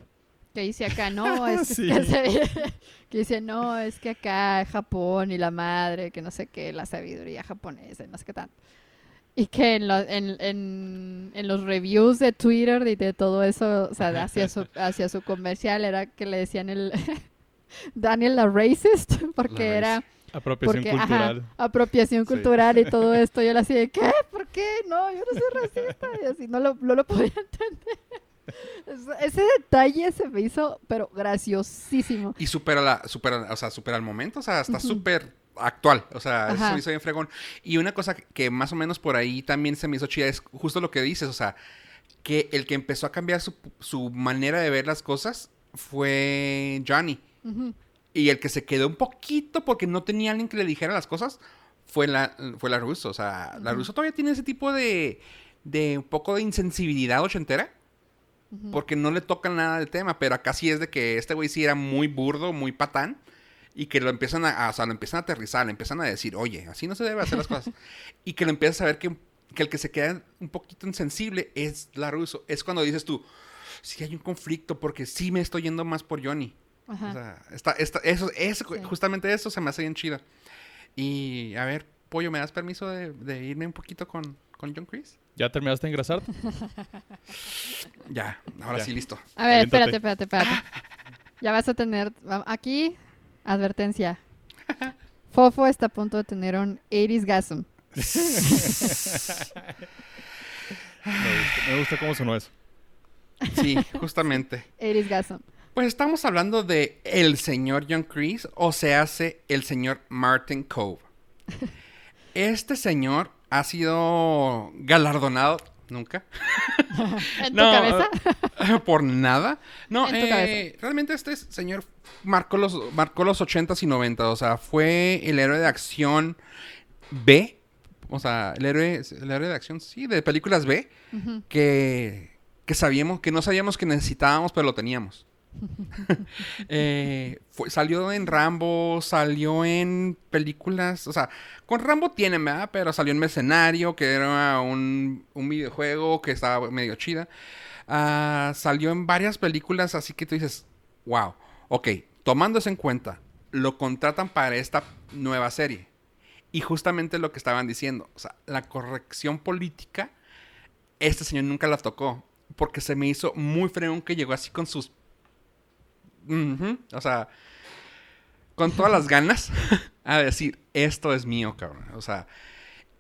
que dice acá, no, es
Sí.
que, se- que dice, no, es que acá Japón y la madre, que no sé qué, la sabiduría japonesa, no sé qué tanto. Y que en, lo- en, en, en los reviews de Twitter y de todo eso, o sea, hacia su, hacia su comercial, era que le decían el Daniel la racist, porque
La
era...
Apropiación
Porque, ajá,
cultural.
apropiación
Sí.
cultural y todo esto. Yo le así de, ¿qué? ¿Por qué? No, yo no soy racista. Y así, no lo, no lo podía entender. Es- Ese detalle se me hizo, pero graciosísimo.
Y supera la, supera, o sea, supera el momento, o sea, está
Ujú.
súper actual, o sea, eso
Ajá.
se me hizo bien fregón. Y una cosa que, más o menos por ahí también se me hizo chida es justo lo que dices, o sea, que el que empezó a cambiar su, su manera de ver las cosas fue Johnny. Y el que se quedó un poquito porque no tenía alguien que le dijera las cosas fue la, fue la Russo. O sea, la. Russo todavía tiene ese tipo de, de un poco de insensibilidad ochentera. Porque no le toca nada del tema. Pero acá sí es de que este güey sí era muy burdo, muy patán. Y que lo empiezan a, o sea, lo empiezan a aterrizar, le empiezan a decir, oye, así no se debe hacer las cosas. y que lo empiezas a ver que, que el que se queda un poquito insensible es la Russo. Es cuando dices tú, sí hay un conflicto porque sí me estoy yendo más por Johnny.
Ajá.
O sea, está, está- eso, eso,
Sí.
justamente eso se me hace bien chido. Y a ver, Pollo, ¿me das permiso de, de irme un poquito con, con John Chris?
¿Ya terminaste de engrasar?
Ya, ahora
Ya.
sí, listo.
A ver,
Aviéntate.
espérate, espérate, espérate. Ya vas a tener, aquí, advertencia. Fofo está a punto de tener un 80s gasm.
Me gusta, me gusta cómo sonó eso.
Sí, justamente.
80s gasm.
Pues estamos hablando de el señor John Chris, o se hace el señor Martin Cove. Este señor ha sido galardonado nunca
¿En
No,
tu cabeza?
por nada. No,
En tu
eh,
cabeza.
realmente este señor marcó los, marcó los 80s y 90s. O sea, fue el héroe de acción B. O sea, el héroe, el héroe de acción, sí, de películas B. Que, que sabíamos, que no sabíamos que necesitábamos, pero lo teníamos. Eh, salió en Rambo, salió en películas, o sea, con Rambo tiene, ¿verdad? Pero salió en Mercenario, que era un, un videojuego que estaba medio chida. Ah, salió en varias películas, así que tú dices, wow, ok, tomando eso en cuenta, lo contratan para esta nueva serie. Y justamente lo que estaban diciendo, o sea, la corrección política, este señor nunca la tocó. Porque se me hizo muy fregón que llegó así con sus. O sea, con todas las ganas a decir, esto es mío, cabrón. O sea,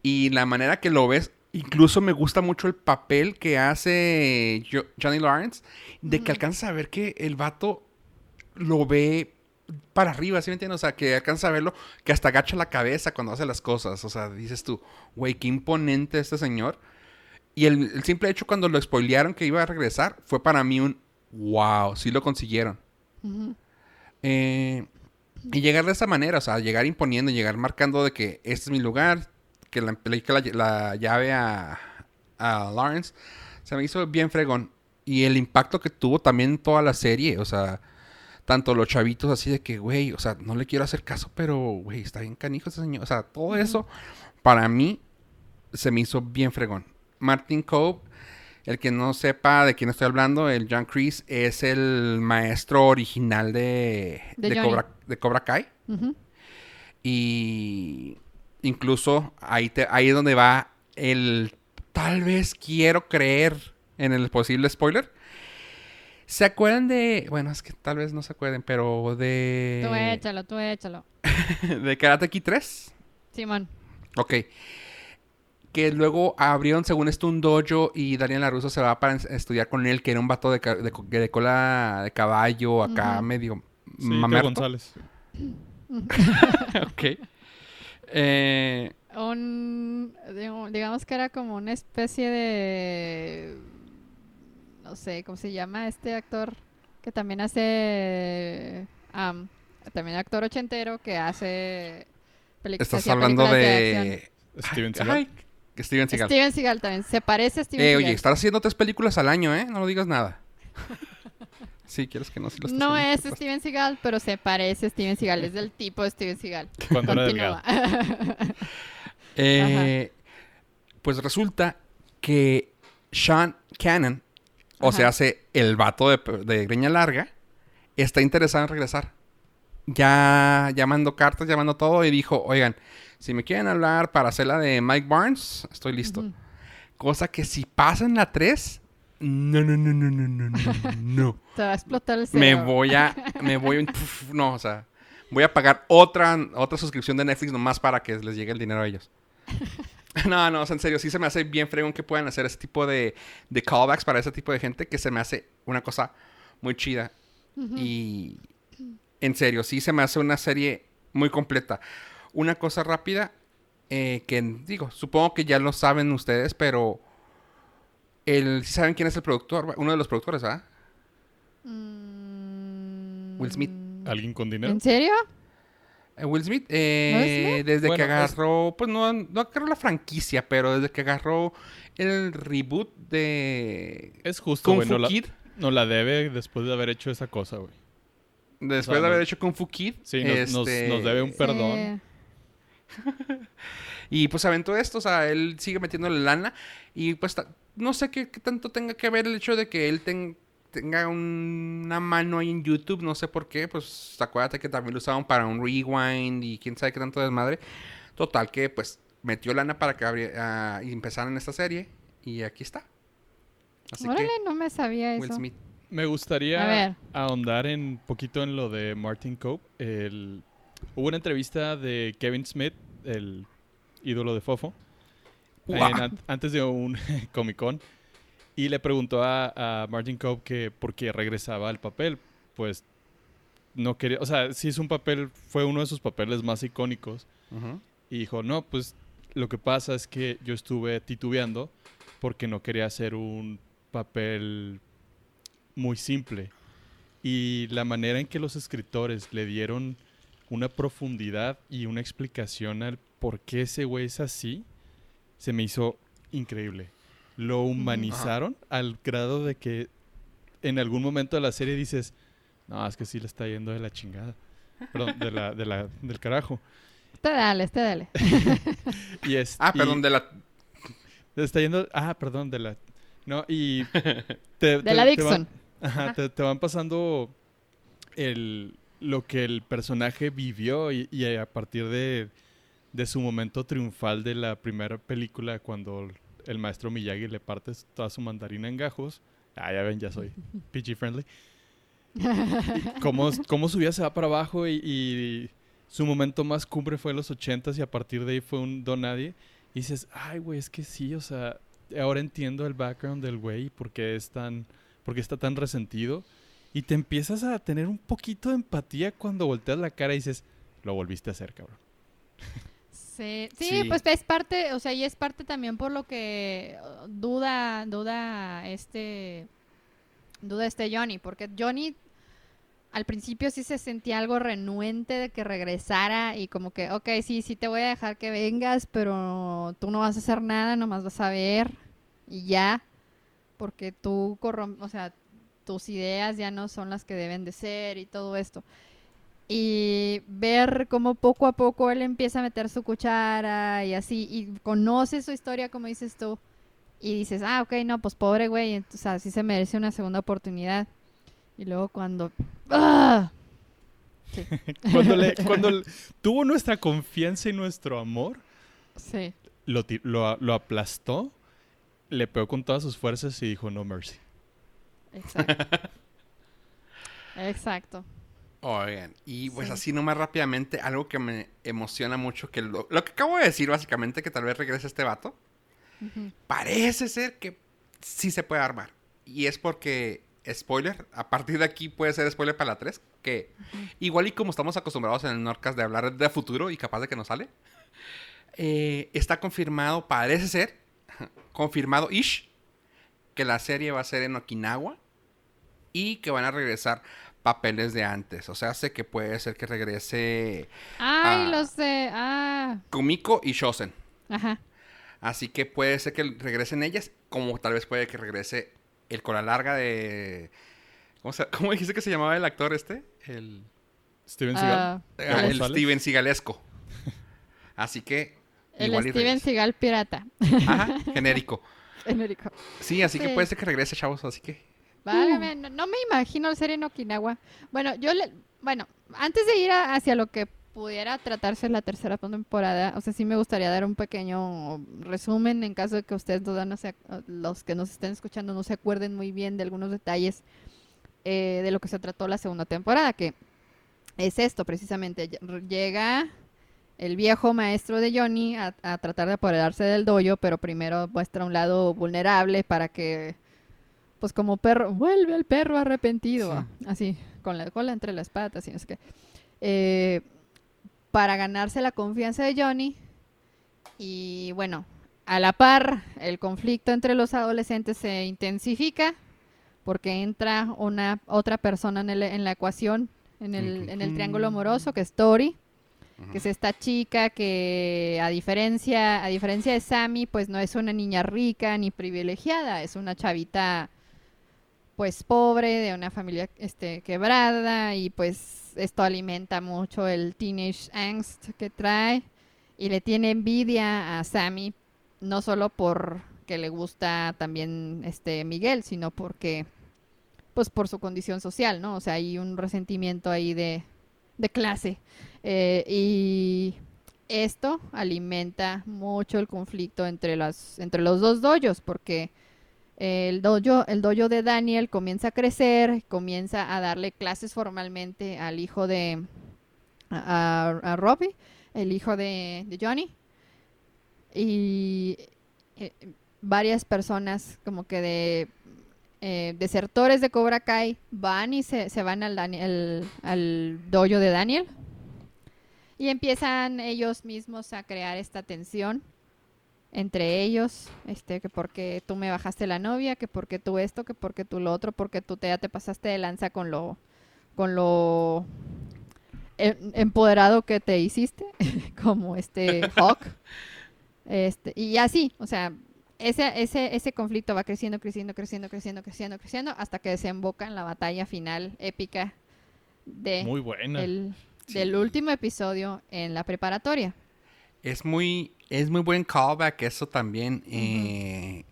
y la manera que lo ves, incluso me gusta mucho el papel que hace Jo- Johnny Lawrence, de que alcanza a ver que el vato lo ve para arriba, ¿sí me entiendes? O sea, que alcanza a verlo, que hasta agacha la cabeza cuando hace las cosas. O sea, dices tú, güey, qué imponente este señor. Y el, el simple hecho cuando lo spoilearon que iba a regresar fue para mí un wow, sí lo consiguieron. Eh, y llegar de esa manera, o sea, llegar imponiendo, llegar marcando de que este es mi lugar, que le le la, la llave a, a Lawrence, se me hizo bien fregón. Y el impacto que tuvo también toda la serie, o sea, tanto los chavitos así de que, güey, o sea, no le quiero hacer caso, pero, güey, está bien canijo ese señor. O sea, todo eso, para mí, se me hizo bien fregón. Martin Cove, el que no sepa de quién estoy hablando, el John Kreese es el maestro original de,
De.
Cobra, de Cobra Kai. Y incluso ahí, te- ahí es donde va el tal vez quiero creer en el posible spoiler. ¿Se acuerdan de... Bueno, es que tal vez no se acuerden, pero de...
Tú échalo, tú échalo.
de Karate Kid 3.
Simón.
Ok. Que luego abrieron, según esto, un dojo y Daniel LaRusso se va para estudiar con él, que era un vato de, cola de caballo, acá medio
Sí, Teo
mamerto.
González.
ok. Eh,
Un, digamos que era como una especie de, no sé, ¿cómo se llama este actor que también hace, am, también actor ochentero que hace películas.
estás hablando de...
Steven Seagal.
Que Steven Seagal.
Steven Seagal también, se parece a Steven
Eh,
Seagal.
oye, estás haciendo tres películas al año, ¿eh? No lo digas nada. sí, quieres que no, sí lo
No es. Steven Seagal, pero se parece a Steven Seagal, es del tipo de Steven Seagal.
Cuando era delgado.
Continúa.
Eh, pues resulta que Sean Cannon, o sea, hace el vato de, de greña larga, está interesado en regresar. Ya, ya mandó cartas, ya mandó todo y dijo, oigan, si me quieren hablar para hacer la de Mike Barnes, estoy listo.
Uh.
Cosa que si pasan la 3, no, no, no, no, no, no, no. no.
Te va a explotar el cerebro.
Me voy a, me voy, no, o sea, voy a pagar otra, otra suscripción de Netflix nomás para que les llegue el dinero a ellos. No, no, o sea, en serio, sí se me hace bien fregón que puedan hacer ese tipo de, callbacks para ese tipo de gente que se me hace una cosa muy chida.
Uh.
Y en serio, sí se me hace una serie muy completa. Una cosa rápida, eh, que digo, supongo que ya lo saben ustedes, pero el, ¿sí saben quién es el productor? Uno de los productores, ¿ah?
Mm,
Will Smith.
¿Alguien con dinero?
¿En serio?
Eh, Will Smith, eh,
¿Will Smith?
desde que
Bueno,
agarró, pues no, no agarró la franquicia, pero desde que agarró el reboot de
Es justo,
Kung
güey.
Fu
No la, no la debe después de haber hecho esa cosa, güey.
después
o sea,
de haber
no-
hecho Kung Fu Kid,
Sí, nos, nos-
este,
nos debe un perdón.
Sí.
y pues aventó esto, o sea, él sigue metiéndole lana y pues no sé qué, qué tanto tenga que ver el hecho de que él ten- tenga un- una mano ahí en YouTube, no sé por qué, pues acuérdate que también lo usaban para un rewind y quién sabe qué tanto desmadre. Total que pues metió lana para que y empezaran esta serie y aquí está. Así
Órale,
que
no me sabía eso.
Will Smith.
Me gustaría ahondar en poquito en lo de Martin Cope. El... Hubo una entrevista de Kevin Smith, el ídolo de Fofo, en antes de un Comic Con. Y le preguntó a, a Martin Cope que por qué regresaba al papel. Pues no quería, o sea, sí es un papel, fue uno de sus papeles más icónicos.
Ujú.
Y dijo, no, pues lo que pasa es que yo estuve titubeando porque no quería hacer un papel muy simple. Y la manera en que los escritores le dieron una profundidad y una explicación al por qué ese güey es así, se me hizo increíble. Lo humanizaron al grado de que en algún momento de la serie dices, no, es que sí le está yendo de la chingada. Perdón, de la, de la, del carajo.
Te dale, te dale.
Y es,
Ah,
y-
perdón, de la...
te está yendo. Ah, perdón, de la. No, y. Te,
De la
te- te van-
Dixon.
ajá, te, te van pasando el, lo que el personaje vivió y, y a partir de, de su momento triunfal de la primera película cuando el maestro Miyagi le parte toda su mandarina en gajos. Ah, ya ven, ya soy PG friendly. cómo, cómo su vida se va para abajo y, y, su momento más cumbre fue en los ochentas y a partir de ahí fue un don nadie. Y dices, ay, güey, es que sí, o sea, ahora entiendo el background del güey y por qué es tan, por qué está tan resentido. Y te empiezas a tener un poquito de empatía cuando volteas la cara y dices, lo volviste a hacer, cabrón.
Sí, sí, pues es parte, o sea, y es parte también por lo que uh, duda, duda este, duda este Johnny, porque Johnny al principio sí se sentía algo renuente de que regresara y como que, ok, sí, sí te voy a dejar que vengas, pero tú no vas a hacer nada, nomás vas a ver y ya, porque tú, o sea, tus ideas ya no son las que deben de ser y todo esto y ver cómo poco a poco él empieza a meter su cuchara y así, y conoce su historia, como dices tú, y dices, ah, ok, no, pues pobre güey, entonces así se merece una segunda oportunidad. Y luego cuando... ¡ah!
cuando, le, cuando tuvo nuestra confianza y nuestro amor,
sí.
lo, lo, lo aplastó, le pegó con todas sus fuerzas y dijo, no mercy.
Exacto. Exacto.
Oigan, y pues así nomás rápidamente, algo que me emociona mucho, que lo, que acabo de decir básicamente, que tal vez regrese este vato, parece ser que sí se puede armar. Y es porque, spoiler, a partir de aquí puede ser spoiler para la 3, que igual y como estamos acostumbrados en el Norcas de hablar de futuro y capaz de que nos sale, eh, está confirmado, parece ser, confirmado ish, que la serie va a ser en Okinawa y que van a regresar papeles de antes. O sea, sé que puede ser que regrese.
Ay, los de. Ah.
Kumiko y Shosen.
Ajá.
Así que puede ser que regresen ellas, como tal vez puede que regrese el cola larga de. ¿Cómo, ¿Cómo, dijiste que se llamaba el actor este? El.
Steven Seagal.
Ah, el Steven Seagalesco. Así que.
El Steven Seagal pirata.
Ajá, genérico. Sí, así que puede ser que regrese, chavos. Así que
no, me imagino el ser en Okinawa. Bueno, yo le, bueno, antes de ir hacia lo que pudiera tratarse la tercera temporada, o sea, sí me gustaría dar un pequeño resumen en caso de que ustedes no se, los que nos estén escuchando no se acuerden muy bien de algunos detalles eh, de lo que se trató la segunda temporada, que es esto precisamente, llega el viejo maestro de Johnny a, a tratar de apoderarse del dojo, pero primero muestra un lado vulnerable para que pues como perro, vuelve el perro arrepentido, así, con la cola entre las patas y no sé qué. Eh, para ganarse la confianza de Johnny. Y bueno, a la par, el conflicto entre los adolescentes se intensifica porque entra una otra persona en, la ecuación, en el, en el, triángulo amoroso, que es Tori, que es esta chica que a diferencia, a diferencia de Sammy, pues no es una niña rica ni privilegiada, es una chavita pues pobre, de una familia este, quebrada y pues esto alimenta mucho el teenage angst que trae y le tiene envidia a Sammy no solo por que le gusta también este Miguel, sino porque pues por su condición social, ¿no? O sea, hay un resentimiento ahí de, de clase. Eh, y esto alimenta mucho el conflicto entre, las, entre los dos doyos, porque el dojo, el de Daniel comienza a crecer, comienza a darle clases formalmente al hijo de a, Robbie, el hijo de, Johnny. Y eh, varias personas como que de eh, desertores de Cobra Kai van y se, van al, Daniel, al dojo de Daniel. Y empiezan ellos mismos a crear esta tensión entre ellos, este, que porque tú me bajaste la novia, que porque tú esto, que porque tú lo otro, porque tú te, ya te pasaste de lanza con lo, con lo em, empoderado que te hiciste, como este Hawk. Este, y así, o sea, ese, ese, ese conflicto va creciendo, creciendo, creciendo, creciendo, creciendo, creciendo, hasta que desemboca en la batalla final épica de
Muy buena.
del último episodio en la preparatoria.
Es muy, es muy buen callback eso también. Eh,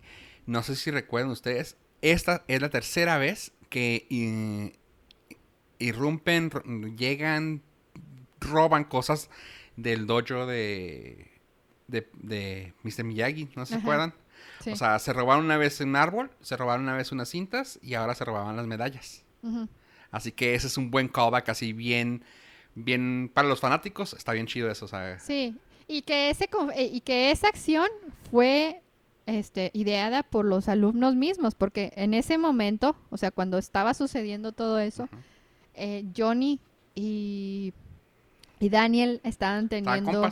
no sé si recuerdan ustedes. Esta es la tercera vez que eh, irrumpen, llegan, roban cosas del dojo de, de, de Mr. Miyagi, ¿no se
Ajá.
acuerdan?
Sí.
O sea, se robaron una vez un árbol, se robaron una vez unas cintas y ahora se robaban las medallas. Así que ese es un buen callback, así bien, bien, para los fanáticos, está bien chido eso, o sea,
Sí, y que, ese, eh, y que esa acción fue este, ideada por los alumnos mismos, porque en ese momento, o sea, cuando estaba sucediendo todo eso, eh, Johnny y, y Daniel estaban teniendo,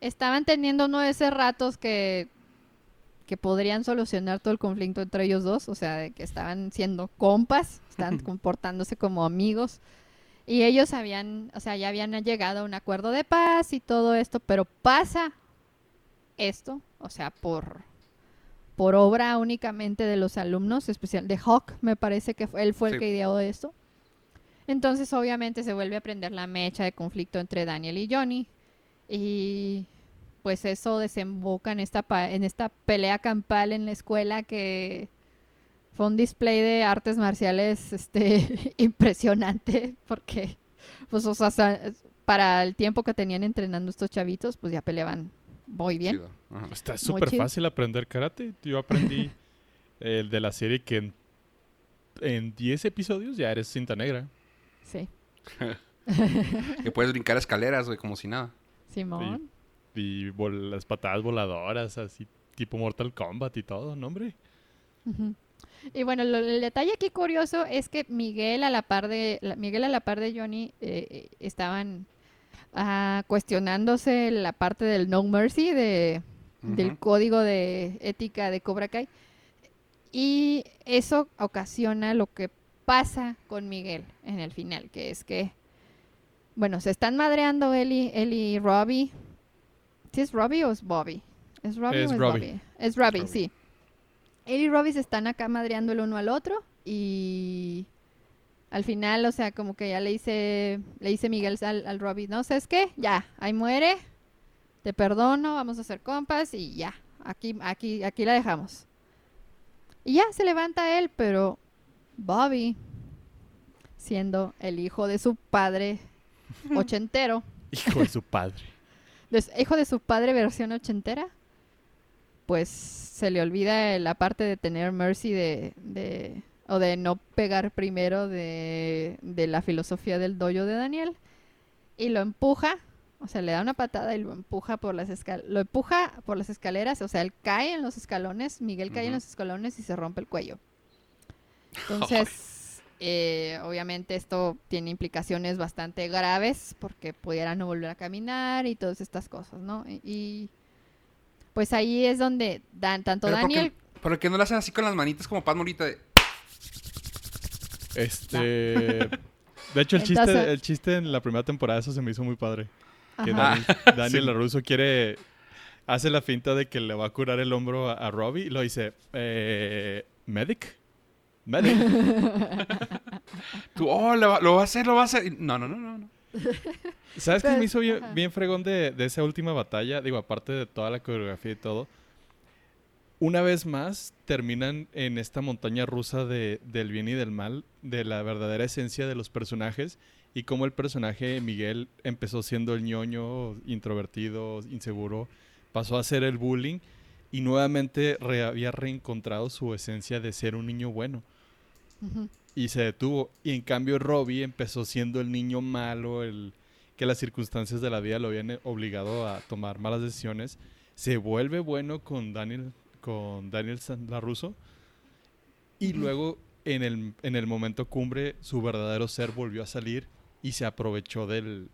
estaban teniendo uno de esos ratos que, que podrían solucionar todo el conflicto entre ellos dos, o sea, de que estaban siendo compas, estaban comportándose como amigos. Y ellos habían, o sea, ya habían llegado a un acuerdo de paz y todo esto, pero pasa esto, o sea, por, por obra únicamente de los alumnos, especial de Hawk, me parece que fue, él fue el
Sí.
que ideó esto. Entonces, obviamente, se vuelve a prender la mecha de conflicto entre Daniel y Johnny. Y pues eso desemboca en esta, pa- en esta pelea campal en la escuela que fue un display de artes marciales este, impresionante porque pues o sea, para el tiempo que tenían entrenando estos chavitos pues ya peleaban muy bien.
Ajá.
Está súper fácil aprender karate. Yo aprendí el de la serie que en, en 10 episodios ya eres cinta negra.
Sí,
Que puedes brincar escaleras, güey, como si nada.
Simón.
Y vol- las patadas voladoras, así tipo Mortal Kombat y todo, ¿no, hombre?
Y bueno, lo- el detalle aquí curioso es que Miguel a la par de la- Miguel a la par de Johnny eh, eh, estaban ah, cuestionándose la parte del no mercy de, del código de ética de Cobra Kai y eso ocasiona lo que pasa con Miguel en el final, que es que bueno, se están madreando él y, él y Robbie. ¿Sí es Robbie o es Bobby? ¿Es Robbie
Es
o es
Robbie.
Bobby? Es Robbie,
Robbie.
sí. Él y Robbie se están acá madreando el uno al otro y al final, o sea, como que ya le dice, le dice Miguel al, al Robbie, no, ¿sabes qué? Ya, ahí muere, te perdono, vamos a ser compas y ya, aquí, aquí, aquí la dejamos. Y ya se levanta él, pero Bobby, siendo el hijo de su padre ochentero,
Hijo de su padre.
Hijo de su padre versión ochentera, pues se le olvida la parte de tener mercy de, de- o de no pegar primero de, de la filosofía del dojo de Daniel y lo empuja, o sea, le da una patada y lo empuja por las escal lo empuja por las escaleras, o sea, él cae en los escalones, Miguel cae en los escalones y se rompe el cuello. Entonces, eh, obviamente esto tiene implicaciones bastante graves porque pudiera no volver a caminar y todas estas cosas, ¿no? Y, y, pues ahí es donde dan tanto
Pero ¿por qué-
Daniel,
¿Por qué no lo hacen así con las manitas como Pat Morita? de-
Este. De hecho, el chiste, el chiste en la primera temporada, eso se me hizo muy padre. Que
Ajá.
Daniel, Daniel
Sí.
LaRusso quiere. Hace la finta de que le va a curar el hombro a, a Robbie y lo dice: eh, ¿Medic? ¿Medic?
Tú, oh, lo, va- lo va a hacer, lo va a hacer. No, no, no, no. no.
¿Sabes qué me hizo bien, fregón de, de esa última batalla? Digo, aparte de toda la coreografía y todo. Una vez más terminan en esta montaña rusa de, del bien y del mal, de la verdadera esencia de los personajes y cómo el personaje Miguel empezó siendo el ñoño, introvertido, inseguro, pasó a ser el bullying y nuevamente re- había reencontrado su esencia de ser un niño bueno Y se detuvo. Y en cambio Robbie empezó siendo el niño malo, el que las circunstancias de la vida lo habían obligado a tomar malas decisiones. Se vuelve bueno con Daniel, con Daniel LaRusso. Y luego en el, en el momento cumbre su verdadero ser volvió a salir y se aprovechó del,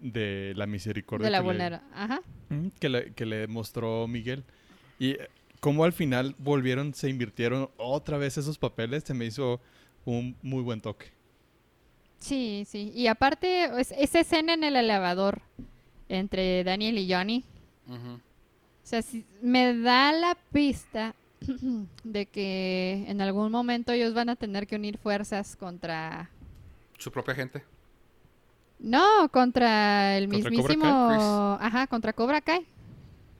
de la misericordia
de la
que le-.
Ajá.
Que le, que le mostró Miguel. Y como al final volvieron, se invirtieron otra vez esos papeles, se me hizo un muy buen toque.
Sí, sí. Y aparte, es- esa escena en el elevador entre Daniel y Johnny,
Ujú.
o sea, sí- me da la pista de que en algún momento ellos van a tener que unir fuerzas contra...
Su propia gente.
No, contra el
¿Contra Cobra Kai,
mismísimo...
Chris?
Ajá, contra Cobra Kai.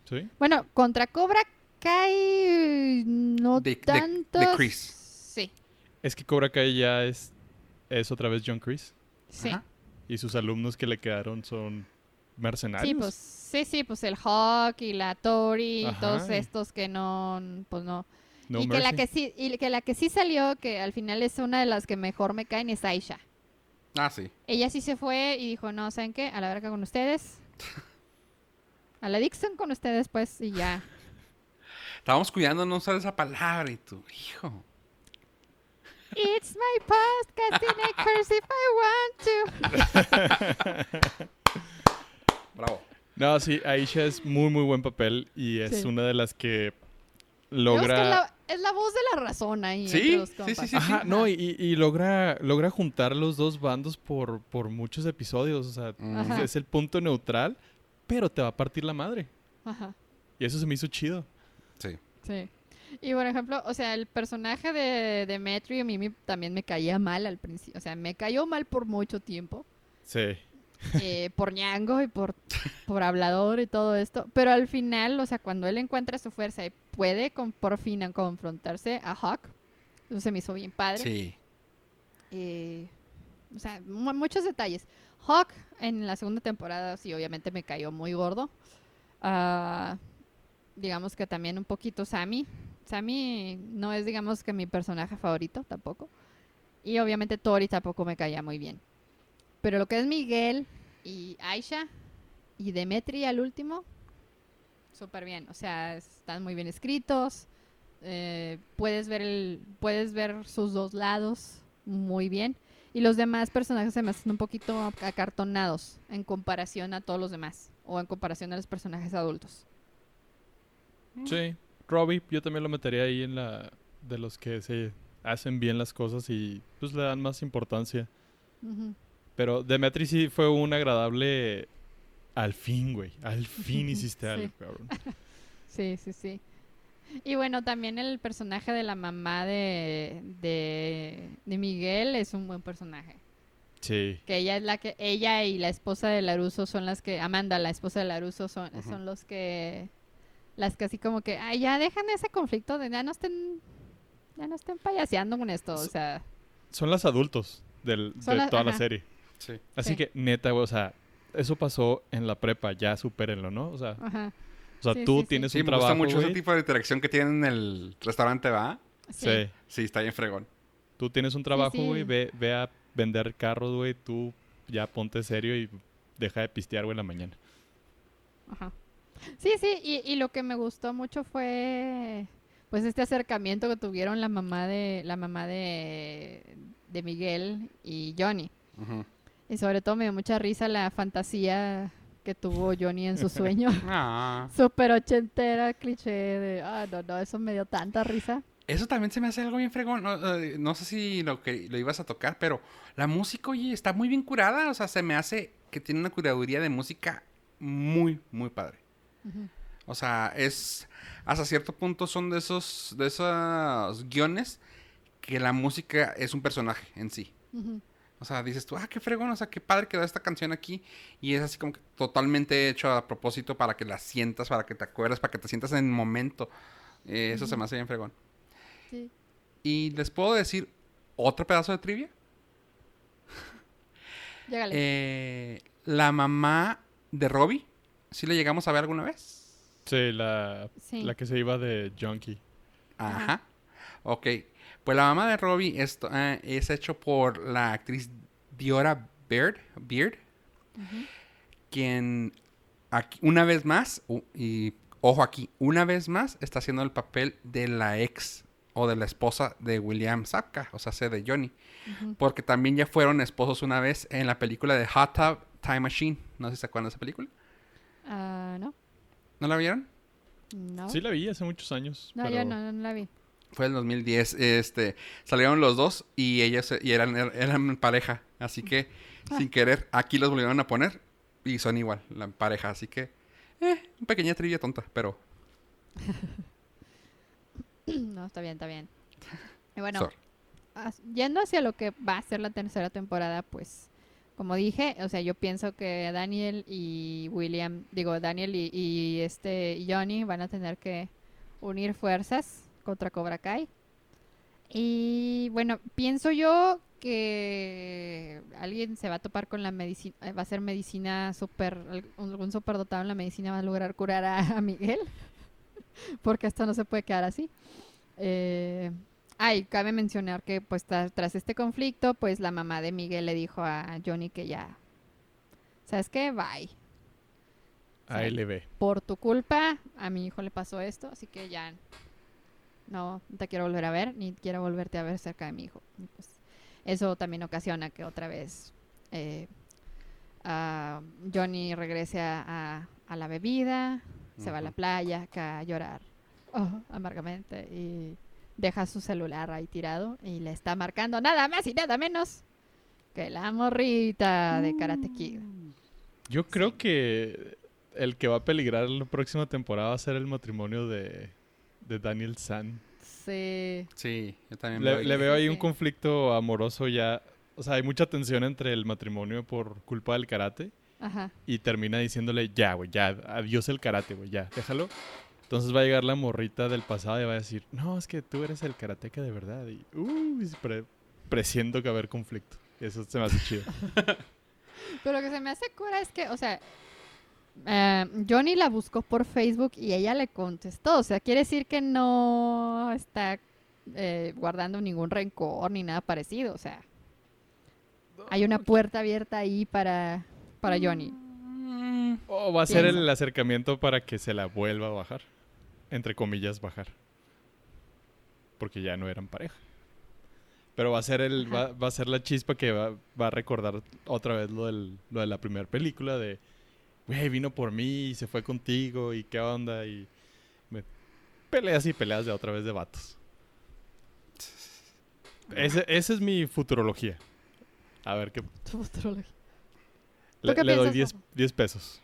¿Sí?
Bueno, contra Cobra Kai no
De- de- de
tanto.
Chris.
Sí,
Es que Cobra Kai ya es, es otra vez John Chris.
sí.
Ajá.
Y sus alumnos que le quedaron son mercenarios.
Sí, pues, sí, sí, pues el Hawk y la Tori y
Ajá,
todos estos que no, pues no.
No
y que la que sí, y que la que sí salió, que al final es una de las que mejor me caen, es Aisha.
Ah, sí.
Ella sí se fue y dijo, no, ¿saben qué? A la verga con ustedes. A la Dixon con ustedes, pues, y ya.
Estábamos cuidando no usar esa palabra y tú, hijo.
It's my podcast and I curse if I want to.
Bravo.
No, sí, Aisha es muy, muy buen papel y es
Sí.
una de las que
Digamos que
logra...
es, la, es la voz de la razón ahí.
Sí,
entre los
sí, sí, sí,
Ajá, no, y, logra, logra juntar los dos bandos por, por muchos episodios. O sea,
Mm.
Ajá.
es el punto neutral, pero te va a partir la madre.
Ajá.
Y eso se me hizo chido.
Sí.
Y por ejemplo, o sea, el personaje de Demetri a mí me- también me caía mal al principio. O sea, me cayó mal por mucho tiempo.
Sí.
eh, por ñango y por, por hablador y todo esto. Pero al final, o sea, cuando él encuentra su fuerza y puede con, por fin confrontarse a Hawk, eso se me hizo bien padre.
Sí.
Eh, o sea, mu- muchos detalles. Hawk en la segunda temporada sí, obviamente me cayó muy gordo. Ah, digamos que también un poquito Sammy. Sammy no es, digamos que mi personaje favorito tampoco. Y obviamente Tori tampoco me caía muy bien. Pero lo que es Miguel y Aisha y Demetri al último, súper bien. O sea, están muy bien escritos. eh, puedes ver puedes ver sus dos lados muy bien. Y los demás personajes se me hacen un poquito acartonados en comparación a todos los demás. O en comparación a los personajes adultos.
Sí. Robbie, yo también lo metería ahí en la... De los que se hacen bien las cosas y pues le dan más importancia. Pero Demetri sí fue un agradable... Al fin, güey. Al fin hiciste
Sí.
algo, cabrón.
Sí, sí, sí. Y bueno, también el personaje de la mamá de, de, de Miguel es un buen personaje.
Sí.
Que ella es la que, ella y la esposa de Laruso son las que, Amanda, la esposa de Laruso, son, son los que, las que así como que, ay, ya dejan ese conflicto de ya no estén, ya no estén payaseando con esto, o sea,
Son las adultos del,
Son
de
las-
toda la serie.
Sí.
Así
Sí.
que, neta, güey, o sea, eso pasó en la prepa, ya supérenlo, ¿no? O sea,
ajá.
o sea
Sí,
tú
sí, sí.
tienes
Sí,
un
me gusta
trabajo,
mucho ese tipo de interacción que tienen en el restaurante, ¿va?
Sí.
Sí.
Sí, está bien fregón.
Tú tienes un trabajo,
sí.
güey, ve, ve a vender carros, güey, tú ya ponte serio y deja de pistear, güey, en la mañana.
Ajá. Sí, sí, y, y lo que me gustó mucho fue pues este acercamiento que tuvieron la mamá de la mamá de, de Miguel y Johnny. Y sobre todo me dio mucha risa la fantasía que tuvo Johnny en su sueño.
Ah.
Súper ochentera, cliché de, ah, no, no, eso me dio tanta risa.
Eso también se me hace algo bien fregón. No, eh, no sé si lo que lo ibas a tocar, pero la música, oye, está muy bien curada. O sea, se me hace que tiene una curaduría de música muy, muy padre. O sea, es hasta cierto punto son de esos de esos guiones que la música es un personaje en sí. O sea, dices tú, ah, qué fregón, o sea, qué padre quedó esta canción aquí. Y es así como que totalmente hecho a propósito para que la sientas, para que te acuerdes, para que te sientas en el momento. Eh, eso se me hace bien fregón.
Sí.
Y les puedo decir otro pedazo de trivia. Eh, la mamá de Robbie, ¿sí le llegamos a ver alguna vez?
Sí, la,
Sí.
la que se iba de Junkie.
Ajá.
Ajá.
Ok. Pues la mamá de Robbie esto, eh, es hecho por la actriz Diora Beard, Beard quien aquí, una vez más, y ojo aquí, una vez más está haciendo el papel de la ex o de la esposa de William Sapka, o sea, sé de Johnny. Porque también ya fueron esposos una vez en la película de Hot Tub Time Machine. No sé si se acuerdan de esa película.
Ah, no.
¿No la vieron?
No.
Sí la vi hace muchos años.
no,
pero
yo no, no la vi.
Fue en 2010. Este, salieron los dos y ellos se- y eran, er- eran pareja. Así que,
Ah.
sin querer, aquí los volvieron a poner y son igual, la pareja. Así que, eh, una pequeña trivia tonta, pero...
no, está bien, está bien. Y bueno,
sorry.
yendo hacia lo que va a ser la tercera temporada, pues, como dije, o sea, yo pienso que Daniel y William, digo, Daniel y, este Johnny van a tener que unir fuerzas contra Cobra Kai. Y bueno, pienso yo que alguien se va a topar con la medicina, eh, va a ser medicina algún algún superdotado en la medicina va a lograr curar a, a Miguel, porque esto no se puede quedar así. Eh, ay, cabe mencionar que pues tra- tras este conflicto, pues la mamá de Miguel le dijo a Johnny que ya, ¿sabes qué? Bye.
Ahí le ve.
Por tu culpa, a mi hijo le pasó esto, así que ya no te quiero volver a ver, ni quiero volverte a ver cerca de mi hijo. Y, pues, eso también ocasiona que otra vez eh, ah, Johnny regrese a, a- a la bebida, se va a la playa acá a llorar oh, amargamente y deja su celular ahí tirado y le está marcando nada más y nada menos que la morrita de Karate Kid.
Yo creo
Sí.
que el que va a peligrar la próxima temporada va a ser el matrimonio de, de Daniel San.
Sí.
Sí, yo también
Le,
veo
le
ahí.
veo ahí
Sí,
un conflicto amoroso ya. O sea, hay mucha tensión entre el matrimonio por culpa del karate.
Ajá.
Y termina diciéndole, ya, güey, ya, adiós el karate, güey, ya, déjalo. Entonces va a llegar la morrita del pasado y va a decir, no, es que tú eres el karateca de verdad. Y, uh, pre- presiento que va a haber conflicto. Eso se me hace chido.
Pero lo que se me hace cura es que, o sea, eh, Johnny la buscó por Facebook y ella le contestó. O sea, quiere decir que no está eh, guardando ningún rencor ni nada parecido. O sea, hay una puerta abierta ahí para, para Johnny.
Mm,
O va a ser el acercamiento para que se la vuelva a bajar. Entre comillas, bajar. Porque ya no eran pareja. Pero va a ser el, va, va a ser la chispa que va, va a recordar otra vez lo, del, lo de la primera película de güey, vino por mí y se fue contigo y qué onda y me- peleas y peleas de otra vez de vatos. Ese- esa es mi futurología. A ver qué. Le,
qué
le doy
piensas,
10
Rafa?
10 pesos.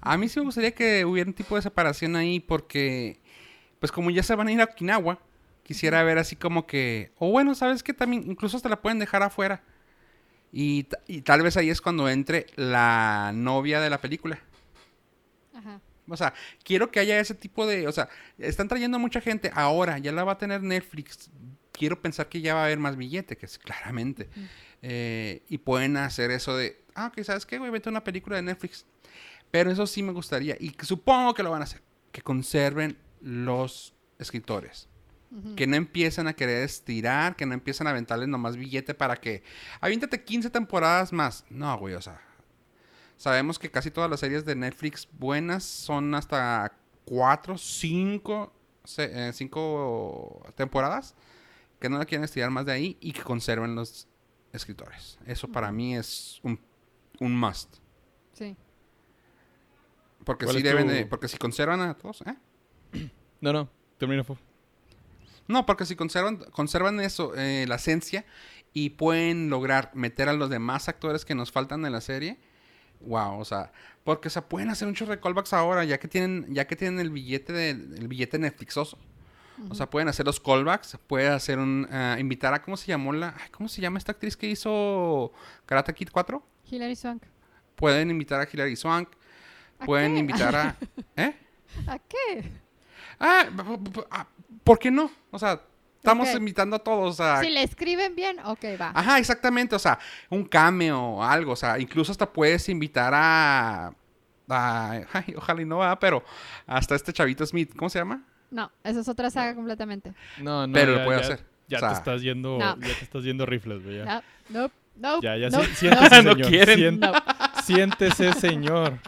A mí sí me gustaría que hubiera un tipo de separación ahí porque, pues como ya se van a ir a Okinawa, quisiera ver así como que, o bueno, ¿sabes qué? También incluso hasta la pueden dejar afuera. Y, y tal vez ahí es cuando entre la novia de la película.
Ajá.
O sea, quiero que haya ese tipo de, o sea, están trayendo a mucha gente ahora, ya la va a tener Netflix. Quiero pensar que ya va a haber más billete, que es claramente. Eh, y pueden hacer eso de, ah, ok, ¿sabes qué, güey? Vete a una película de Netflix. Pero eso sí me gustaría, y supongo que lo van a hacer, que conserven los escritores. Que no empiecen a querer estirar, que no empiecen a aventarles nomás billete para que, aviéntate 15 temporadas más. No, güey, o sea, sabemos que casi todas las series de Netflix buenas son hasta 4, 5, 5 temporadas. Que no la quieren estirar más de ahí y que conserven los escritores. Eso para mí es un, un must.
Sí.
Porque
¿Cuál
sí
es
deben
tu-
de, porque si conservan a todos, ¿eh?
No, no, termina.
No, porque si conservan, conservan eso, eh, la esencia, y pueden lograr meter a los demás actores que nos faltan en la serie, wow, o sea, porque o sea, pueden hacer muchos recallbacks ahora, ya que tienen, ya que tienen el billete de, el billete Netflixoso. O sea, pueden hacer los callbacks, pueden hacer un, ah, invitar a, ¿cómo se llamó la, ay, cómo se llama esta actriz que hizo Karate Kid 4?
Hilary Swank.
Pueden invitar a Hilary Swank,
¿A
pueden
qué?
invitar a, ¿eh?
¿A qué?
Ah, ah, ¿por qué no? O sea, estamos invitando a todos a...
Si le escriben bien, ok, va.
Ajá, exactamente, o sea, un cameo o algo, o sea, incluso hasta puedes invitar a... a- ay, ojalá y no va, pero hasta este chavito Smith, ¿cómo se llama?
No, eso es otra saga completamente.
No, no.
Pero lo puede
ya-
hacer.
Ya
O sea,
te estás yendo,
No.
ya te estás yendo rifles, güey. Ya,
No, no, no.
ya, ya
no,
siéntese,
No
señor.
quieren.
Siéntese, señor.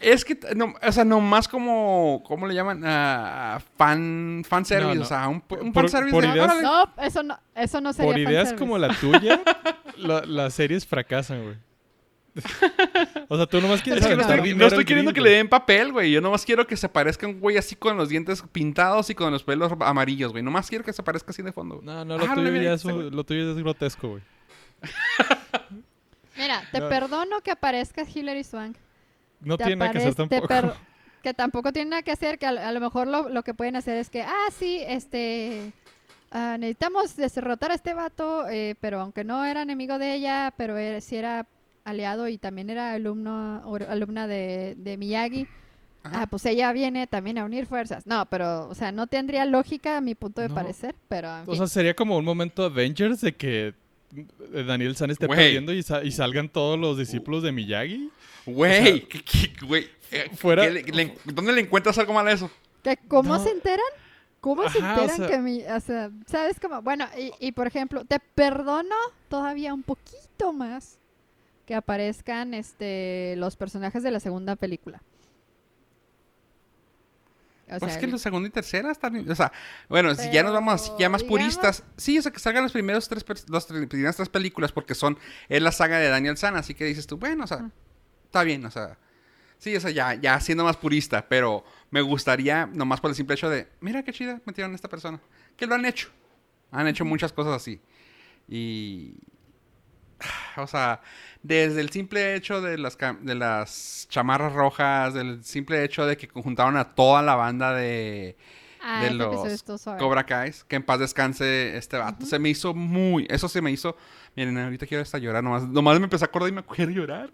Es que, no, o sea, nomás como, ¿cómo le llaman? Ah, fan, fan service,
No, no.
o sea, un, un
Por-
fan service
por
de,
ideas-.
No, eso no, eso no sería
Por ideas
fanservice.
como la tuya, la- las series fracasan, güey. o sea, tú nomás quieres
Es que no estoy, no estoy queriendo que le den papel, güey. Yo nomás quiero que se parezca un güey así con los dientes pintados y con los pelos amarillos, güey. Nomás quiero que se parezca así de fondo. güey.
No, no, lo,
Ah,
tuyo ya es, un- lo tuyo es grotesco, güey.
Mira, te
No.
perdono que aparezca Hilary Swank.
No tiene nada que hacer tampoco.
per- que tampoco tiene nada que hacer, que a, a lo mejor lo, lo que pueden hacer es que, ah, sí, este, ah, necesitamos derrotar a este vato, eh, pero aunque no era enemigo de ella, pero era- sí era aliado y también era alumno, o- alumna de, de Miyagi, ah, pues ella viene también a unir fuerzas. No, pero, o sea, no tendría lógica a mi punto de
No.
parecer, pero... en
O sea, sería como un momento Avengers de que Daniel San esté perdiendo y, sa- y salgan todos los discípulos de Miyagi.
Güey, ¿qué- qué- güey, eh,
fuera-
¿qué le- le- ¿dónde le encuentras algo mal a eso?
¿Que ¿Cómo
No.
se enteran? ¿Cómo se
o
enteran
sea-
que mi, o sea, sabes cómo? Bueno, y, y por ejemplo, te perdono todavía un poquito más que aparezcan este los personajes de la segunda película. O
Pues
sea,
es que
el-
la segunda y tercera están... O sea, bueno, si ya nos vamos así, ya más puristas... Sí, o sea, que salgan los primeros tres, las primeras tres películas porque son... Es la saga de Daniel San, así que dices tú, bueno, o sea, está bien, o sea... Sí, o sea, ya, ya siendo más purista, pero me gustaría, nomás por el simple hecho de, mira qué chida metieron a esta persona. Que lo han hecho. Han hecho muchas cosas así. Y... O sea, desde el simple hecho de las, de las chamarras rojas, del simple hecho de que conjuntaron a toda la banda de,
ah,
de los. Cobra Kai, que en paz descanse este vato. Se me hizo muy, eso se me hizo, miren, ahorita quiero hasta llorar, nomás, nomás me empecé a acordar y me quiero llorar.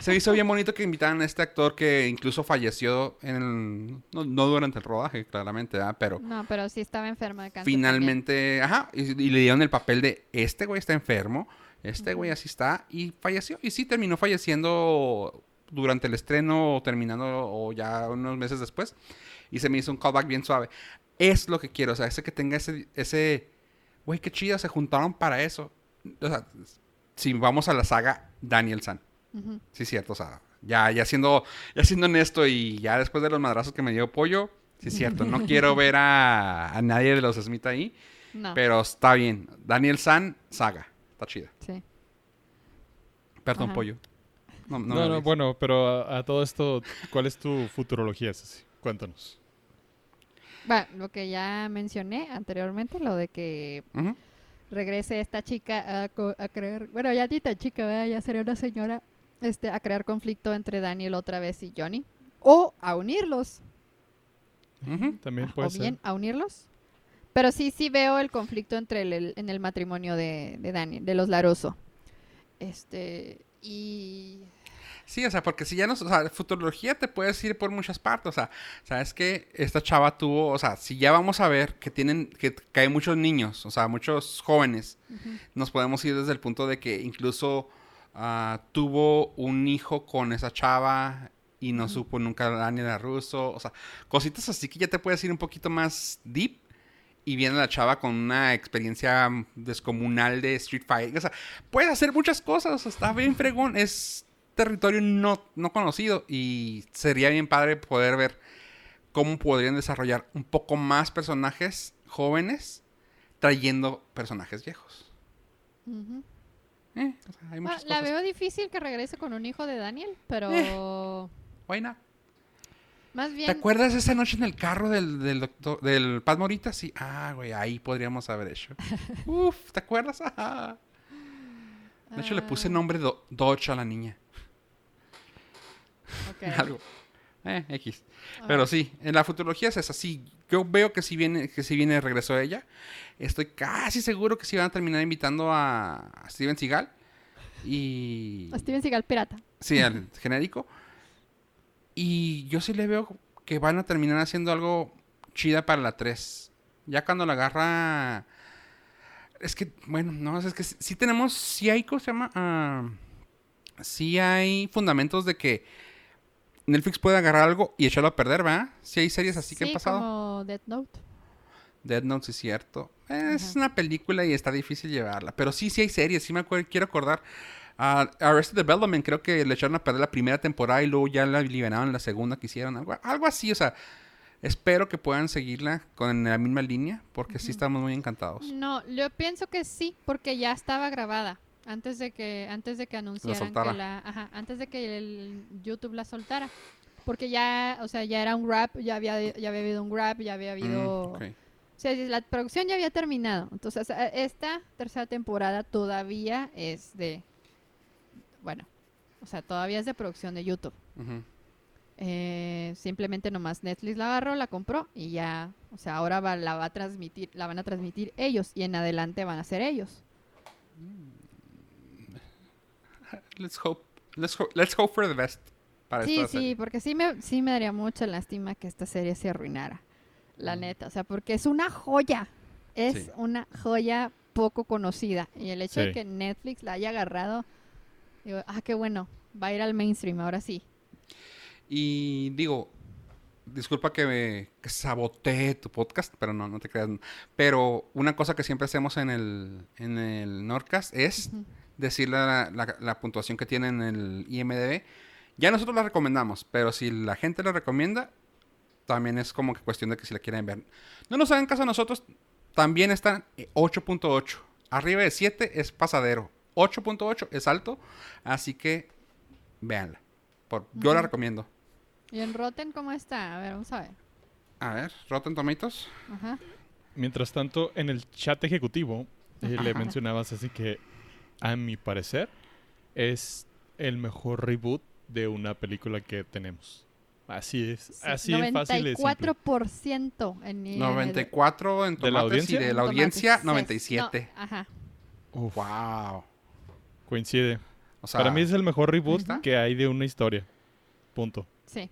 se me hizo bien bonito que invitaran a este actor que incluso falleció en el, no, no durante el rodaje, claramente, ¿verdad? pero
No, pero sí estaba enferma de cáncer.
finalmente, ajá, y, y le dieron el papel de este güey está enfermo, este güey así está, y falleció. Y sí, terminó falleciendo durante el estreno, o terminando, o ya unos meses después. Y se me hizo un callback bien suave. Es lo que quiero, o sea, ese que tenga ese, ese, güey, qué chido, se juntaron para eso. O sea, si vamos a la saga Daniel San. Sí, cierto, o sea, ya, ya siendo, ya siendo honesto y ya después de los madrazos que me dio Pollo, sí, cierto, no quiero ver a, a nadie de los Smith ahí,
No,
pero está bien. Daniel San, saga, está chida.
sí.
Perdón,
Ajá.
Pollo. No, no,
No, bueno, pero a, a todo esto, ¿cuál es tu futurología, Ceci? Cuéntanos.
Bueno, lo que ya mencioné anteriormente, lo de que regrese esta chica a, crear, bueno, ya ni tan chica, ¿verdad? ya sería una señora, este, a crear conflicto entre Daniel otra vez y Johnny. O a unirlos.
También
o
puede ser.
bien a unirlos. Pero sí, sí veo el conflicto entre el, el- en el matrimonio de, de Daniel, de los Laroso. Este, y...
Sí, o sea, porque si ya no, o sea, futurología te puedes ir por muchas partes, o sea, sabes que esta chava tuvo, o sea, si ya vamos a ver que tienen, que, que hay muchos niños, o sea, muchos jóvenes, nos podemos ir desde el punto de que incluso ah, tuvo un hijo con esa chava y no supo nunca Daniel ruso, o sea, cositas así que ya te puedes ir un poquito más deep y viene la chava con una experiencia descomunal de Street Fighter, o sea, puede hacer muchas cosas, o sea, está bien fregón, es territorio no, no conocido y sería bien padre poder ver cómo podrían desarrollar un poco más personajes jóvenes trayendo personajes viejos. Eh, o sea, hay
Bueno,
muchas
la
cosas.
veo difícil que regrese con un hijo de Daniel, pero
Why not?
Más
¿Te acuerdas esa noche en el carro del, del doctor, del Pat Morita? Sí. Ah, güey, ahí podríamos haber hecho. Uf, ¿te acuerdas? Ajá. De hecho, le puse
Ah,
nombre Do- Dodge a la niña.
ok.
Algo. Eh, X.
Ah,
Pero sí, en la futurología es esa. Sí, yo veo que si viene, que si viene de ella. Estoy casi seguro que sí van a terminar invitando a, a Steven Seagal. Y.
a Steven Seagal pirata.
Sí, al genérico. Y yo sí le veo que van a terminar haciendo algo chida para la 3. Ya cuando la agarra. Es que, bueno, no, es que sí, sí tenemos. Sí hay, ¿cómo se llama? Ah, sí hay fundamentos de que Netflix puede agarrar algo y echarlo a perder, ¿verdad? Sí hay series así que han pasado.
como Death Note.
Dead Note, sí es cierto. Es
Ajá.
una película y está difícil llevarla. Pero sí, sí hay series. Sí me acuerdo, quiero acordar. A Arrested Development creo que le echaron a perder la primera temporada y luego ya la liberaron la segunda que hicieron. Algo, algo así, o sea, espero que puedan seguirla con la misma línea porque sí
Ujú.
estamos muy encantados.
No, yo pienso que sí, porque ya estaba grabada antes de que antes de que anunciaran
soltara.
que la, ajá, antes de que el YouTube la soltara, porque ya, o sea, ya era un rap, ya había ya había habido un rap, ya había habido,
Mm, ok.
o sea, la producción ya había terminado, entonces eh, esta tercera temporada todavía es de, bueno, o sea, todavía es de producción de YouTube. Eh, simplemente nomás Netflix la agarró, la compró y ya, o sea, ahora va- la va a transmitir, la van a transmitir ellos y en adelante van a ser ellos.
Let's hope, let's hope, let's hope for the best para
Sí,
esta
sí,
serie.
porque sí me, sí me daría mucha lástima que esta serie se arruinara. La
Mm.
neta, o sea, porque es una joya. Es
Sí.
una joya poco conocida. Y el hecho de que Netflix la haya agarrado, digo, ah, qué bueno, va a ir al mainstream, ahora sí.
Y digo, disculpa que, me, que sabotee tu podcast, pero no, no te creas. Pero una cosa que siempre hacemos en el, en el Nordcast es
Ujú.
decirle la, la- la puntuación que tiene en el IMDB. Ya nosotros la recomendamos, pero si la gente la recomienda, también es como que cuestión de que si la quieren ver. No nos hagan caso a nosotros, también está en 8.8. Arriba de 7 es pasadero. 8.8 es alto, así que véanla. Por, yo la recomiendo.
¿Y en Rotten cómo está? A ver, vamos a ver.
A ver, Rotten Tomatoes.
Ajá.
Mientras tanto, en el chat ejecutivo eh, le mencionabas así que, a mi parecer, es el mejor reboot de una película que tenemos. Así es,
Sí,
así es fácil y simple.
94% en IMDb.
94 en
¿De la
tomates
audiencia?
y de la
tomates,
audiencia
ses-
97.
no, ajá.
Uf,
Wow.
Coincide.
O sea,
Para mí es el mejor reboot que hay de una historia. Punto.
Sí.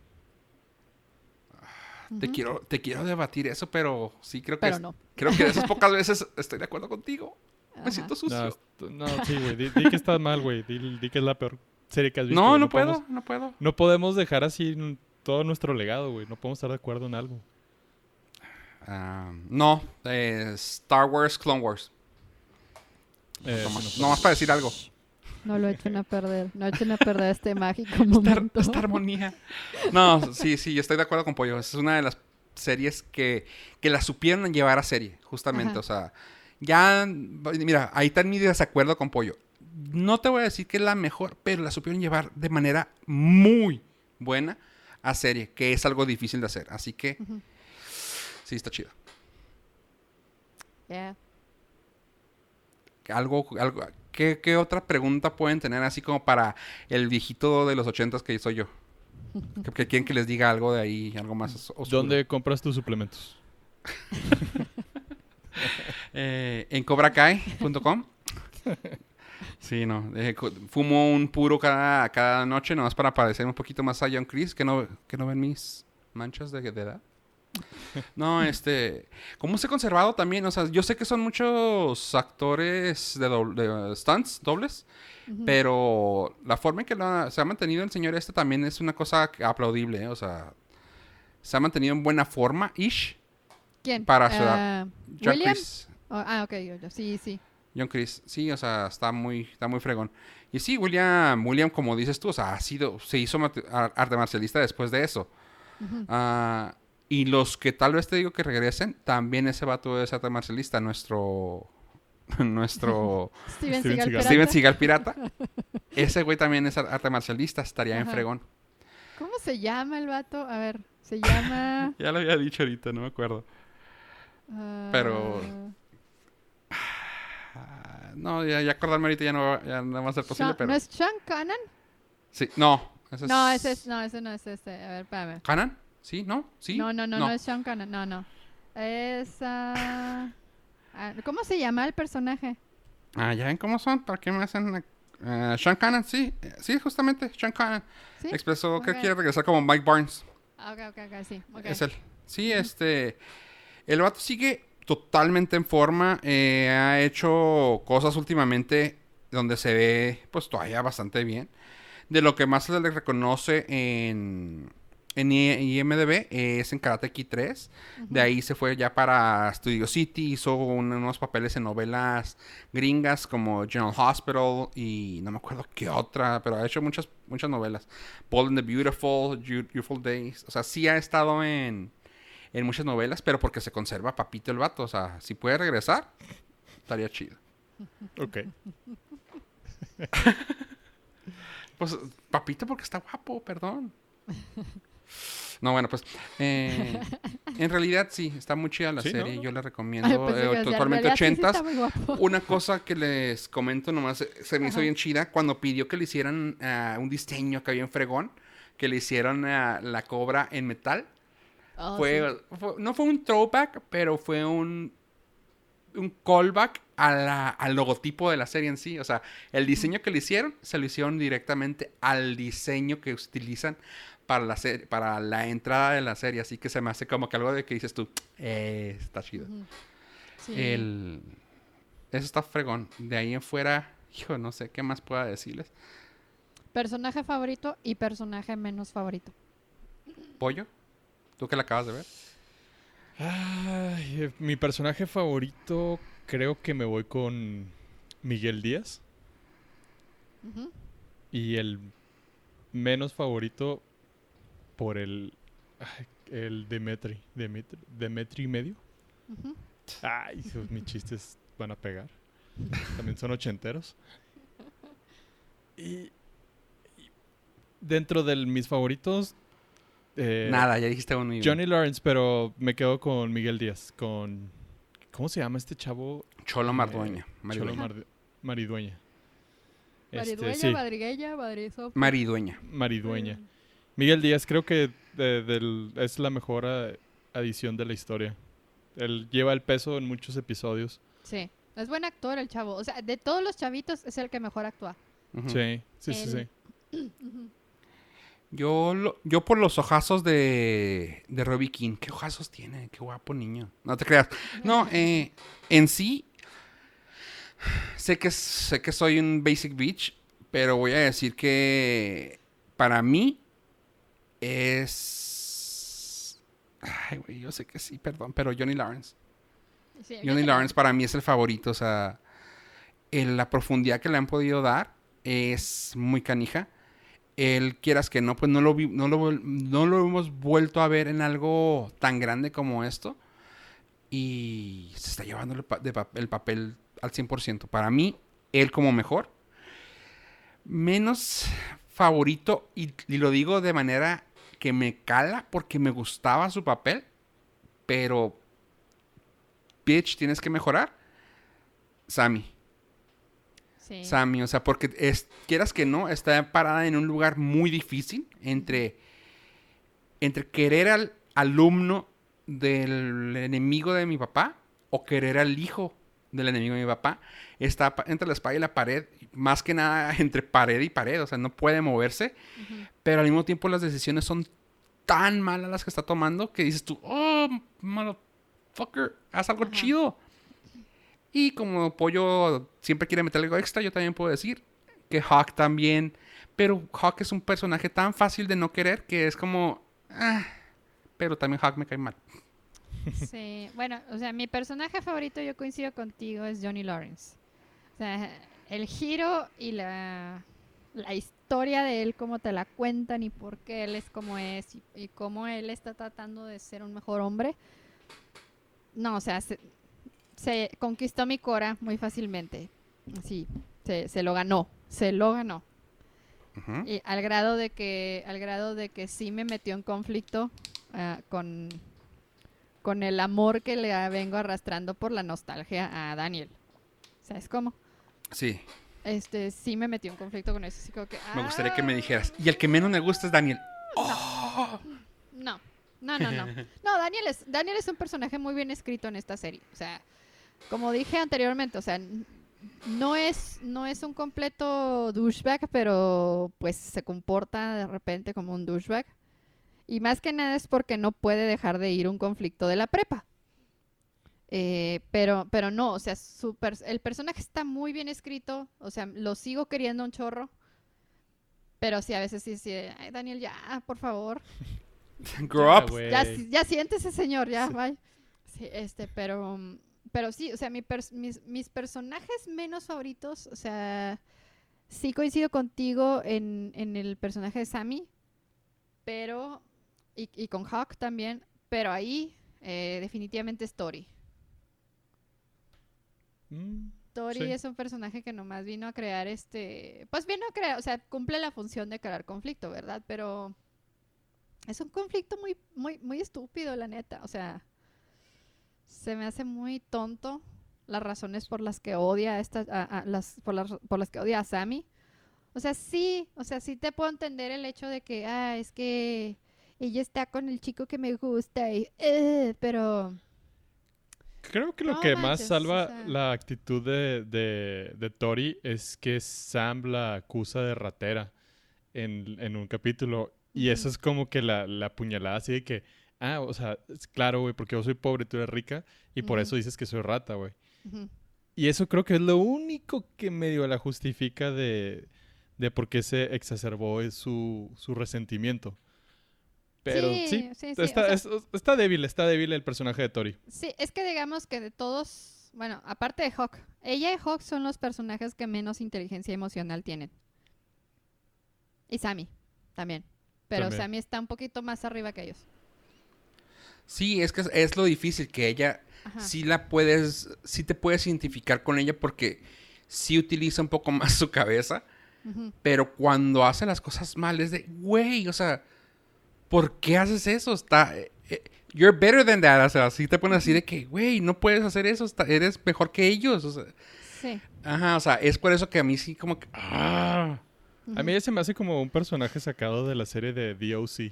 te
Ujú.
quiero te quiero debatir eso, pero sí creo que
Pero
es-
no.
creo que de esas pocas veces estoy de acuerdo contigo.
Ajá.
Me siento sucio.
No, no, sí, güey. Di, di que estás mal, güey. Di, di que es la peor serie que has visto.
No, no puedo,
podemos-
no puedo.
no podemos dejar así todo nuestro legado, güey. No podemos estar de acuerdo en algo.
Ah, no, eh, Star Wars Clone Wars.
Eh,
Nomás,
sí, no
nomás para decir algo.
No lo echen a perder. No echen a perder este mágico
Esta,
momento.
esta armonía. No, sí, sí, yo estoy de acuerdo con Pollo. Es una de las series que, que la supieron llevar a serie, justamente.
Ajá.
O sea, ya, mira, ahí está mi desacuerdo con Pollo. No te voy a decir que es la mejor, pero la supieron llevar de manera muy buena a serie, que es algo difícil de hacer. Así que, sí, está chido.
Yeah.
Algo, algo, ¿qué, qué otra pregunta pueden tener así como para el viejito de los ochentas que soy yo? Que, que quieren que les diga algo de ahí, algo más os- oscuro.
¿Dónde compras tus suplementos?
Eh, en cobrakai.com. Sí, no. eh, fumo un puro cada, cada noche, nomás para parecer un poquito más a John Chris, que no, que no ven mis manchas de, de edad. No, este. ¿Cómo se ha conservado también? O sea, yo sé que son muchos actores de, doble- de, stunts, dobles, pero la forma en que se ha mantenido el señor este también es una cosa aplaudible, ¿eh? O sea, se ha mantenido en buena forma, ish.
¿Quién?
para su edad.
Ah,
John
¿William?
Chris.
Oh, ah, ok. Sí, sí.
John Chris, sí, o sea, está muy, está muy fregón. Y sí, William, William, como dices tú, o sea, ha sido, se hizo arte marcialista después de eso. Y los que tal vez te digo que regresen, también ese vato es arte marcialista, nuestro, nuestro
Steven
Steven
Seagal
Seagal.
pirata.
Steven Seagal pirata. Ese güey también es ar- arte marcialista, estaría en fregón.
¿Cómo se llama el vato? A ver, se llama...
Ya lo había dicho ahorita, no me acuerdo. Pero-
ah,
Ah, no, ya, ya acordarme ahorita ya no, va- ya no va a ser posible,
Sean-
pero...
¿No es Sean Cannon?
Sí, no. Ese
No, ese es, no, ese no es este. A ver, espérame.
¿Canan? ¿Sí? ¿No? ¿Sí?
No, no, no, no, es Sean Cannon. No, no. Es... ah, ¿Cómo se llama el personaje?
Ah, ¿ya ven cómo son? ¿Para qué me hacen...? eh, Sean Cannon, sí. eh, Sí, justamente, Sean Cannon.
¿Sí?
Expresó que
Ok.
quiere regresar como Mike Barnes.
Ah, ok, ok, ok, sí. ok.
Es él. Sí, este... El vato sigue totalmente en forma. eh, ha hecho cosas últimamente donde se ve, pues, todavía bastante bien. De lo que más se le reconoce en... En IMDB es en Karate Kid 3. De ahí se fue ya para Studio City. Hizo un- unos papeles en novelas gringas como General Hospital y no me acuerdo qué otra, pero ha hecho muchas, muchas novelas. Bold and the Beautiful, Beau- Beautiful Days. O sea, sí ha estado en, en muchas novelas, pero porque se conserva papito el vato. O sea, si puede regresar, estaría chido.
Ok.
Pues, papito porque está guapo, perdón. No, bueno, pues. eh, en realidad sí, está muy chida la
Sí, ¿no?
serie. Yo la
Ay,
recomiendo.
pensé
eh, totalmente
sí, sí
ochentas.
guapo.
Una cosa que les comento nomás, eh, se me hizo bien chida cuando pidió que le hicieran ah, un diseño que había en fregón, que le hicieron ah, la cobra en metal.
Oh,
fue,
sí.
fue- no fue un throwback, pero fue un un callback a la- al logotipo de la serie en sí. O sea, el diseño que le hicieron, se lo hicieron directamente al diseño que utilizan para la, serie, para la entrada de la serie. Así que se me hace como que algo de que dices tú, eh, está chido.
Sí.
El... Eso está fregón. De ahí en fuera, hijo, no sé qué más pueda decirles.
Personaje favorito y personaje menos favorito.
Pollo, tú que la acabas de ver.
Ay, eh, mi personaje favorito creo que me voy con Miguel Díaz. Y el menos favorito por el... el Demetri. Demetri, Demetri y medio.
Ujú.
Ay, esos mis chistes van a pegar. También son ochenteros. Y, y dentro de mis favoritos... eh,
Nada, ya dijiste uno. y-
Johnny Lawrence, pero me quedo con Miguel Díaz. Con... ¿Cómo se llama este chavo?
Cholo
Eh,
Mardueña.
Cholo
Maridueña.
Mar- Maridueña. Este,
Maridueña,
sí,
madrigueña, madrizo.
Maridueña.
Maridueña. Miguel Díaz creo que de- del- es la mejor adición de la historia. Él lleva el peso en muchos episodios.
Sí. Es buen actor el chavo. O sea, de todos los chavitos es el que mejor actúa.
Sí, sí, sí.
Yo, lo- yo por los ojazos de, de Robbie King. ¿Qué ojazos tiene? Qué guapo niño. No te creas. No, eh, en sí, sé que, sé que soy un basic bitch, pero voy a decir que para mí es... Ay, güey, yo sé que sí, perdón, pero Johnny Lawrence.
Sí,
Johnny Lawrence para mí es el favorito, o sea, en la profundidad que le han podido dar es muy canija. El quieras que no, pues no lo, vi- no, lo, no lo hemos vuelto a ver en algo tan grande como esto. Y se está llevando el, pa- de pa- el papel al 100%. Para mí, él como mejor. Menos favorito, y, y lo digo de manera que me cala porque me gustaba su papel, pero bitch, tienes que mejorar. Sammy.
Sí.
Sammy, o sea, porque es, quieras que no, está parada en un lugar muy difícil entre, entre querer al alumno del enemigo de mi papá o querer al hijo del enemigo de mi papá. Está entre la espada y la pared, más que nada entre pared y pared, o sea, no puede moverse, pero al mismo tiempo las decisiones son tan malas las que está tomando que dices tú, oh, motherfucker, haz algo chido. Y como Pollo siempre quiere meter algo extra, yo también puedo decir que Hawk también. Pero Hawk es un personaje tan fácil de no querer que es como. ah, pero también Hawk me cae mal.
Sí, bueno, o sea, mi personaje favorito, yo coincido contigo, es Johnny Lawrence. O sea, el giro y la, la historia de él, cómo te la cuentan y por qué él es como es y, y cómo él está tratando de ser un mejor hombre. No, o sea, se, se conquistó mi cora muy fácilmente. Sí, se, se lo ganó, se lo ganó. Y al grado de que, al grado de que sí me metió en conflicto ah, con, con el amor que le vengo arrastrando por la nostalgia a Daniel. ¿Sabes cómo?
Sí,
Este, sí me metió en conflicto con eso. Así como que,
me gustaría que me
ah,
dijeras. Y el que menos me gusta es Daniel.
No, no, no, no. No, Daniel es, Daniel es un personaje muy bien escrito en esta serie. O sea, como dije anteriormente, o sea, no es, no es un completo douchebag, pero pues se comporta de repente como un douchebag. Y más que nada es porque no puede dejar de ir un conflicto de la prepa. Eh, pero, pero no, o sea, su pers- el personaje está muy bien escrito. O sea, lo sigo queriendo un chorro. Pero sí, a veces sí, sí, ay, Daniel, ya, por favor.
Grow up.
Ya, ya siéntese, señor, ya, bye. Sí, este, pero, pero sí, o sea, mi pers- mis, mis personajes menos favoritos, o sea, sí coincido contigo en, en el personaje de Sammy, pero, y, y con Hawk también, pero ahí eh, definitivamente es Tori.
Mm,
Tori
Sí.
es un personaje que nomás vino a crear este, pues vino a crear, o sea, cumple la función de crear conflicto, ¿verdad? Pero es un conflicto muy, muy, muy estúpido, la neta. O sea, se me hace muy tonto las razones por las que odia a esta, a- a las, por las, por las que odia a Sammy. O sea, sí, o sea, sí te puedo entender el hecho de que, ah, es que ella está con el chico que me gusta, y, eh, pero,
Creo que lo
No
que más salva
o sea.
la actitud de, de, de Tori es que Sam la acusa de ratera en, en un capítulo. Y eso es como que la, la puñalada así de que, ah, o sea, es claro, güey, porque yo soy pobre tú eres rica y por eso dices que soy rata, güey. Y eso creo que es lo único que medio la justifica de, de por qué se exacerbó su, su resentimiento. Pero
Sí,
sí,
sí, sí,
está,
o sea-
es- está débil, está débil el personaje de Tori.
Sí, es que digamos que de todos, bueno, aparte de Hawk, ella y Hawk son los personajes que menos inteligencia emocional tienen. Y Sammy también. Pero
También.
Sammy está un poquito más arriba que ellos.
Sí, es que es, es lo difícil, que ella
Ajá.
sí la puedes, sí te puedes identificar con ella porque sí utiliza un poco más su cabeza, pero cuando hace las cosas mal es de, güey, o sea, ¿por qué haces eso? Está, eh, eh, you're better than that, o sea, sí te pones así de que, güey, no puedes hacer eso, está- eres mejor que ellos, o sea,
Sí.
ajá, o sea, es por eso que a mí sí como que, ah,
A mí ella se me hace como un personaje sacado de la serie de The O.C.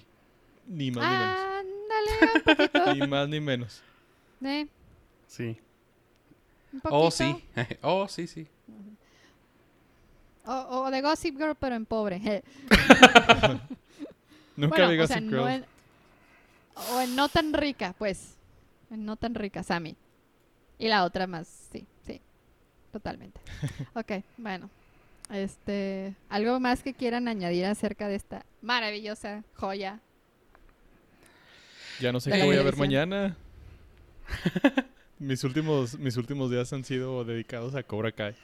Ni más
un
ni menos. Ni más ni menos.
Eh,
sí,
un
oh sí, oh sí, sí.
O, o de Gossip Girl, pero en pobre.
Nunca
bueno,
digas
o sea, no en- o en no tan rica, pues. En no tan rica, Sammy. Y la otra más, sí, sí. Totalmente. ok, bueno. Este, ¿algo más que quieran añadir acerca de esta maravillosa joya?
Ya no sé qué voy a ver mañana. mis últimos mis últimos días han sido dedicados a Cobra Kai.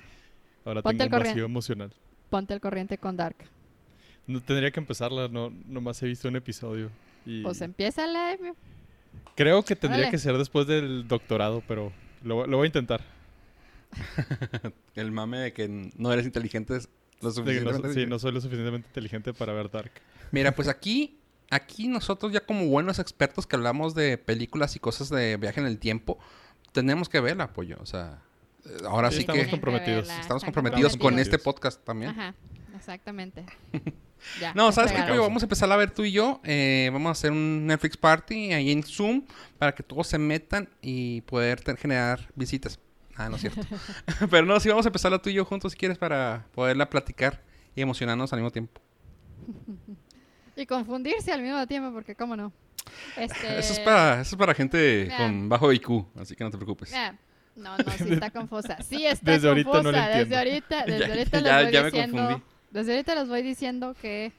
Ahora
Ponte
tengo un vacío
corriente.
emocional.
Ponte al corriente con Dark.
No tendría que empezarla, no nomás he visto un episodio y
Pues empieza la...
creo que tendría
Órale.
que ser después del doctorado, pero lo, lo voy a intentar.
El mame de que no eres inteligente es lo
que no,
suficiente.
sí, no soy lo suficientemente inteligente para ver Dark.
Mira, pues aquí, aquí nosotros ya como buenos expertos que hablamos de películas y cosas de viaje en el tiempo, tenemos que verla, apoyo. O sea, eh, ahora
Sí,
sí,
estamos
que
comprometidos.
estamos comprometidos con este podcast también.
Ajá, exactamente. Ya,
No, ¿sabes qué? Vamos a empezar a ver tú y yo. eh, vamos a hacer un Netflix Party ahí en Zoom para que todos se metan y poder generar visitas. Ah, no es cierto. Pero no, sí vamos a empezarla tú y yo juntos si quieres para poderla platicar y emocionarnos al mismo tiempo.
Y confundirse al mismo tiempo, porque cómo no. Este...
Eso es para, eso es para gente con bajo IQ, así que no te preocupes.
No, no, sí está confusa. Sí está
Desde ahorita
confusa.
no le
desde ahorita, desde
Ya-
ahorita
ya-
les voy
ya me
diciendo.
confundí.
Desde ahorita les voy diciendo que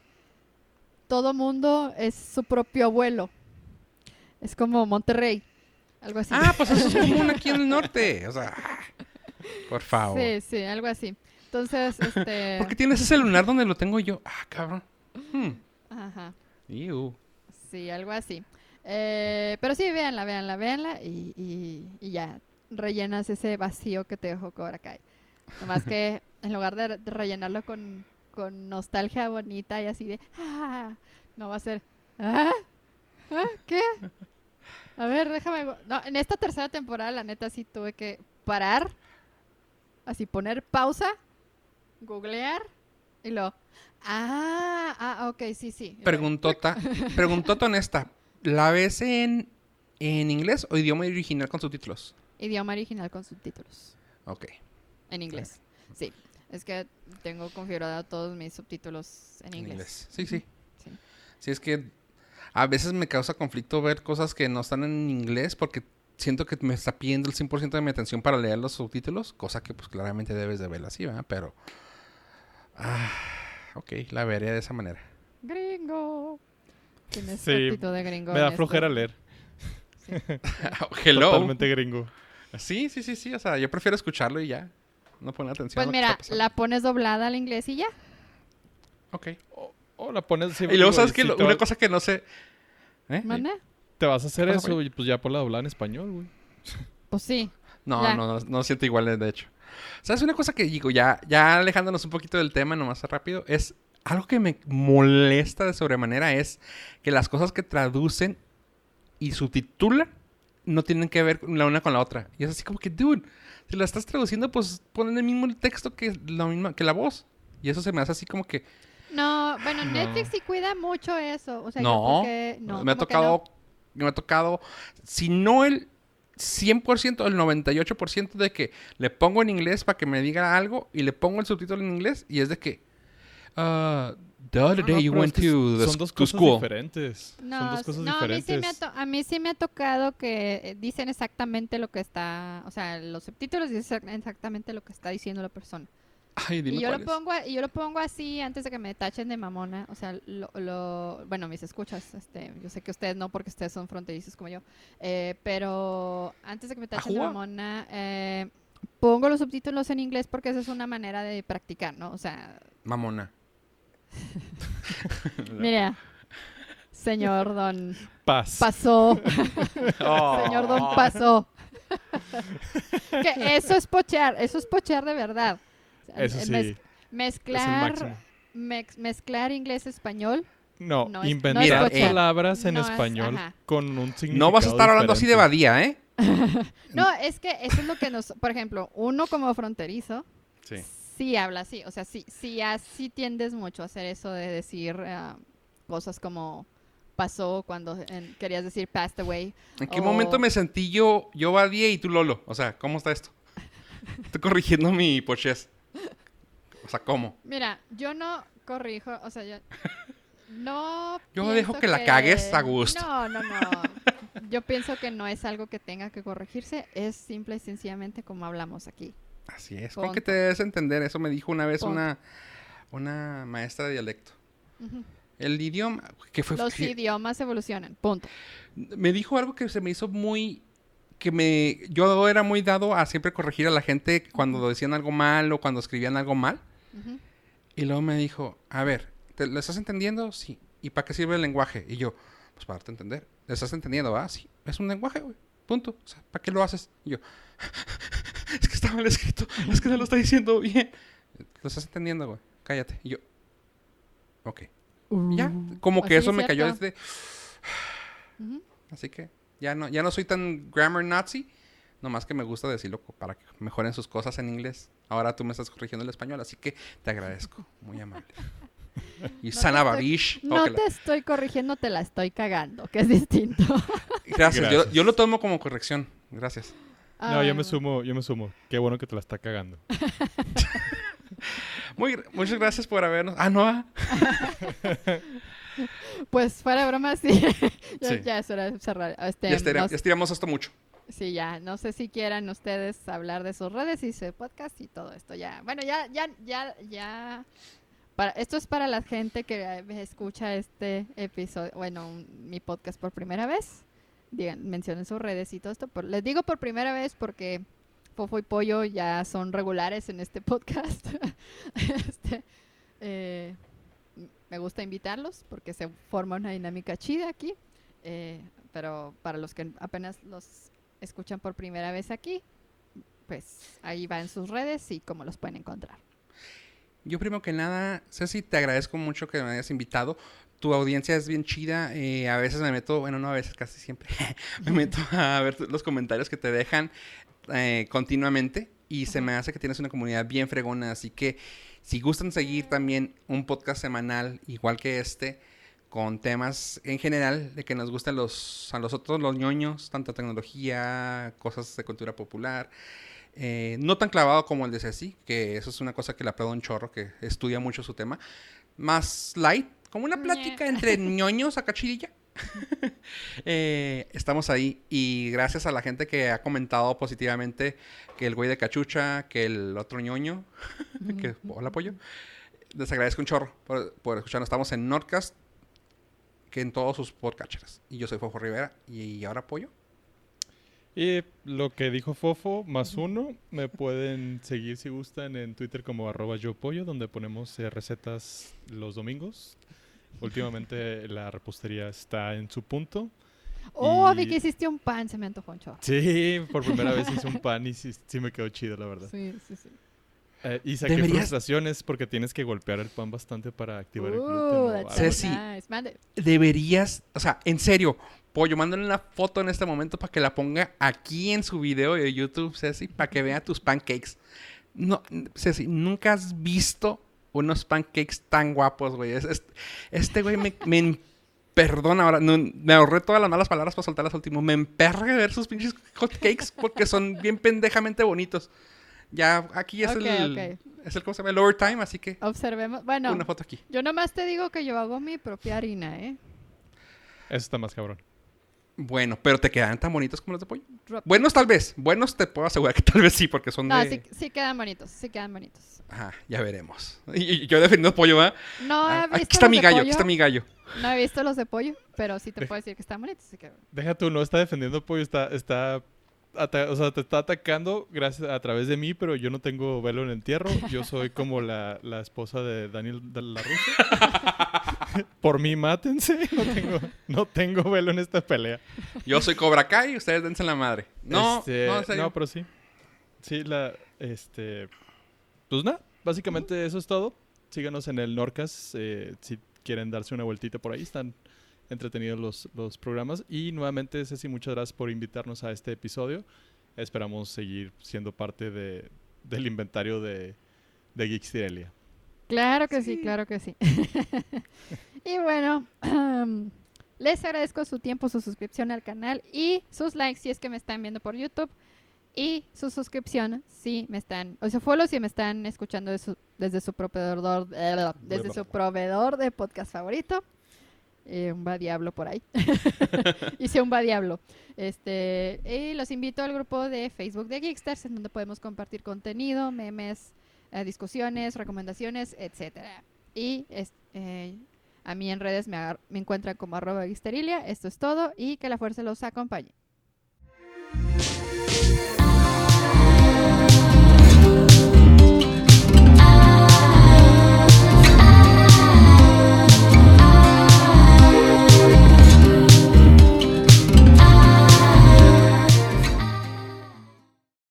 todo mundo es su propio abuelo. Es como Monterrey. Algo así.
Ah, pues eso es común aquí en el norte. O sea, por favor.
Sí, sí, algo así. Entonces, este.
¿Por qué tienes ese lunar donde lo tengo yo? Ah, cabrón. Hmm.
Ajá.
Iu.
Sí, algo así. Eh, pero sí, véanla, véanla, véanla y, y, y ya rellenas ese vacío que te dejó Cobra Kai. Nomás que en lugar de rellenarlo con, con nostalgia bonita y así de, ah, no va a ser, ah, ¿Ah? ¿qué? A ver, déjame. No, en esta tercera temporada, la neta, sí tuve que parar, así poner pausa, googlear y lo. Ah, ah, ok, sí, sí.
Preguntota. Preguntota honesta. ¿La ves en, en inglés o idioma original con subtítulos?
Idioma original con subtítulos.
Ok.
En inglés. Sí. Es que tengo configurado todos mis subtítulos en inglés.
Sí, sí.
Sí.
Sí, es que a veces me causa conflicto ver cosas que no están en inglés porque siento que me está pidiendo el 100% de mi atención para leer los subtítulos, cosa que pues claramente debes de verla así, ¿verdad? Pero... Ah, ok, la veré de esa manera.
Gringo. Tienes
Sí,
actitud de gringo.
Me da
esto.
flojera leer.
Sí.
Hello.
Totalmente gringo.
Sí, sí, sí, sí. O sea, yo prefiero escucharlo y ya. No poner atención.
Pues
que
mira, la pones doblada al inglés y ya.
Ok.
O, o la pones... sí,
y luego, ¿sabes
si
Lo-
te
Una cosa que no sé... ¿Eh?
¿Mande?
Te vas a hacer
¿Qué pasa,
eso y pues ya por la doblada en español, güey.
Pues sí.
No,
Ya.
no, no, no siento igual, de hecho. ¿Sabes una cosa que digo? Ya, ya alejándonos un poquito del tema, nomás rápido, es algo que me molesta de sobremanera es que las cosas que traducen y subtitulan no tienen que ver la una con la otra. Y es así como que, dude, si la estás traduciendo, pues ponen el mismo texto que la misma, que la voz. Y eso se me hace así como que,
No, bueno,
No.
Netflix sí cuida mucho eso. O sea, yo
no,
porque- no
me ha
¿cómo que
tocado, me ha tocado, si no el 100%, el 98% de que le pongo en inglés para que me diga algo y le pongo el subtítulo en inglés y es de que, uh, the other
No,
day
no,
you
pero
went
es que
to, the
son dos cosas
school.
diferentes. son
No,
dos cosas
no a, mí
diferentes.
sí me ha to- a mí sí me ha tocado que eh, dicen exactamente lo que está, o sea, los subtítulos dicen exactamente lo que está diciendo la persona.
Ay, dime
Y yo lo pongo y yo lo pongo así antes de que me tachen de mamona, o sea, lo, lo- bueno, mis escuchas, este, yo sé que ustedes no porque ustedes son fronterizos como yo, eh, pero antes de que me tachen de mamona, eh, pongo los subtítulos en inglés porque esa es una manera de practicar, ¿no? O sea,
Mamona.
mira, señor Don
Paz.
pasó.
Oh.
Señor Don pasó. que eso es pochear, eso es pochear de verdad.
Eso
eh,
sí.
mez-
es el
mezclar, mezclar inglés-español.
No,
no es-
inventar
no es pochear.
palabras en
No es-
español
ajá.
con un significado
No vas a estar hablando así de. Badía, ¿eh?
No, es que eso es lo que nos, por ejemplo, uno como fronterizo,
Sí.
Sí habla así, o sea, sí, sí, así tiendes mucho a hacer eso de decir ah, cosas como pasó cuando en- querías decir passed away.
¿En qué
O-
momento me sentí yo, yo Badía y tú Lolo? O sea, ¿cómo está esto? Estoy corrigiendo mi pochez. O sea, ¿cómo?
Mira, yo no corrijo, o sea, yo no.
Yo dejo que la cagues a gusto.
No, no, no. Yo pienso que no es algo que tenga que corregirse, es simple y sencillamente como hablamos aquí.
Así es. Con que te debes entender. Eso me dijo una vez una, una maestra de dialecto. El idioma, que fue...
Los
que-
idiomas evolucionan, punto.
me dijo algo que se me hizo muy que me yo era muy dado a siempre corregir a la gente cuando decían algo mal o cuando escribían algo mal y luego me dijo a ver ¿te, ¿lo estás entendiendo? sí ¿y para qué sirve el lenguaje? y yo pues para darte a entender ¿lo estás entendiendo? ah sí es un lenguaje güey punto o sea ¿para qué lo haces? y yo es que está mal escrito es que no lo está diciendo bien lo estás entendiendo güey cállate y yo ok ya como
Pues
que eso me cayó desde. Así que ya no, ya no soy tan grammar nazi. Nomás que me gusta decirlo para que mejoren sus cosas en inglés. Ahora tú me estás corrigiendo el español, así que te agradezco. Muy amable. Y Sana
estoy-
Babish.
No
la-
te estoy corrigiendo, te la estoy cagando, que es distinto.
Gracias. Yo,
Gracias.
yo lo tomo como corrección. Gracias.
No,
Ay,
yo me sumo, yo me sumo. Qué bueno que te la está cagando.
Muy, muchas gracias por habernos. Ah, no. ah.
Pues fuera de broma, sí. ya,
Sí.
ya es hora de cerrar. Este,
Ya, estira-
nos-
ya estiramos esto mucho.
Sí, ya. No sé si quieran ustedes hablar de sus redes y su podcast y todo esto. Ya. Bueno, ya, ya, ya, ya. Para, esto es para la gente que eh, escucha este episodio, bueno, mi podcast por primera vez. Digan, mencionen sus redes y todo esto. Les digo por primera vez porque Fofo y Pollo ya son regulares en este podcast. Este, eh, me gusta invitarlos porque se forma una dinámica chida aquí. Eh, pero para los que apenas los escuchan por primera vez aquí, pues ahí va en sus redes y cómo los pueden encontrar.
Yo primero que nada, Ceci, te agradezco mucho que me hayas invitado. Tu audiencia es bien chida. eh, a veces me meto, bueno, no a veces, casi siempre, me meto a ver los comentarios que te dejan eh, continuamente y se me hace que tienes una comunidad bien fregona. Así que si gustan seguir también un podcast semanal igual que este, con temas en general de que nos gusten los, a los otros, los ñoños, tanto tecnología, cosas de cultura popular. Eh, no tan clavado como el de Ceci, que eso es una cosa que le aplaudo un chorro, que estudia mucho su tema. Más light, como una plática entre ñoños acá chidilla. Eh, estamos ahí y gracias a la gente que ha comentado positivamente que el güey de cachucha, que el otro ñoño, que hola pollo. Les agradezco un chorro por, por escucharnos. Estamos en Nordcast, que en todos sus podcatchers. Y yo soy Fofo Rivera y ahora pollo.
Y lo que dijo Fofo, más uno, me pueden seguir si gustan en Twitter como arroba yo pollo, donde ponemos eh, recetas los domingos. Últimamente la repostería está en su punto.
Oh,
Y-
vi que hiciste un pan, se me antojó un chorro.
Sí, por primera vez hice un pan y sí, sí me quedó chido, la verdad.
Sí, sí, sí.
Eh, y saqué
Deberías-
frustraciones porque tienes que golpear el pan bastante para activar el
Uh,
gluten. o
that's
algo.
so
Ceci.
nice.
Deberías, o sea, en serio, Pollo, mándale una foto en este momento para que la ponga aquí en su video de YouTube, Ceci, para que vea tus pancakes. No, Ceci, nunca has visto unos pancakes tan guapos, güey. Es- es- este güey me, me Perdón, ahora no, me ahorré todas las malas palabras para soltarlas al último. Me emperra ver sus pinches hot cakes porque son bien pendejamente bonitos. Ya, aquí es
Ok,
el.
ok.
Es el, ¿cómo se llama? El overtime, así que.
Observemos. Bueno,
Una foto aquí.
yo nomás te digo que yo hago mi propia harina, ¿eh?
Eso está más cabrón.
Bueno, pero te quedan tan bonitos como los de pollo. Buenos tal vez. Buenos te puedo asegurar que tal vez sí, porque son
No,
de.
sí, sí quedan bonitos, sí quedan bonitos.
Ajá, ya veremos. Y, y yo defendiendo pollo, ¿va?
No he
Ah,
visto
aquí está
los
mi
de
gallo,
pollo,
aquí está mi gallo.
No he visto los de pollo, pero sí te puedo decir que están bonitos. así que-
Deja tú, no está defendiendo pollo, está, está o sea, te está atacando gracias a través de mí, pero yo no tengo velo en el entierro. Yo soy como la, la esposa de Daniel de la Rusa. Por mí, mátense. No tengo, no tengo velo en esta pelea.
Yo soy Cobra Kai y ustedes dense la madre. No,
Este,
no,
pero sí. Sí, la, este, pues nada, básicamente eso es todo. Síganos en el Norcas eh, si quieren darse una vueltita por ahí. Están entretenidos los, los programas. Y nuevamente, Ceci, muchas gracias por invitarnos a este episodio. Esperamos seguir siendo parte de, del inventario de, de Geeksterelia.
Claro que sí, claro que sí. y bueno, les agradezco su tiempo, su suscripción al canal y sus likes si es que me están viendo por YouTube. Y su suscripción si me están, o sea, follow si me están escuchando de su- desde su proveedor, desde su proveedor de podcast favorito. Eh, un va diablo por ahí. Hice un va diablo. Este, y los invito al grupo de Facebook de Geeksters, en donde podemos compartir contenido, memes, eh, discusiones, recomendaciones, etcétera. Y eh, a mí en redes me, me encuentran como arroba geeksterilia. Esto es todo y que la fuerza los acompañe.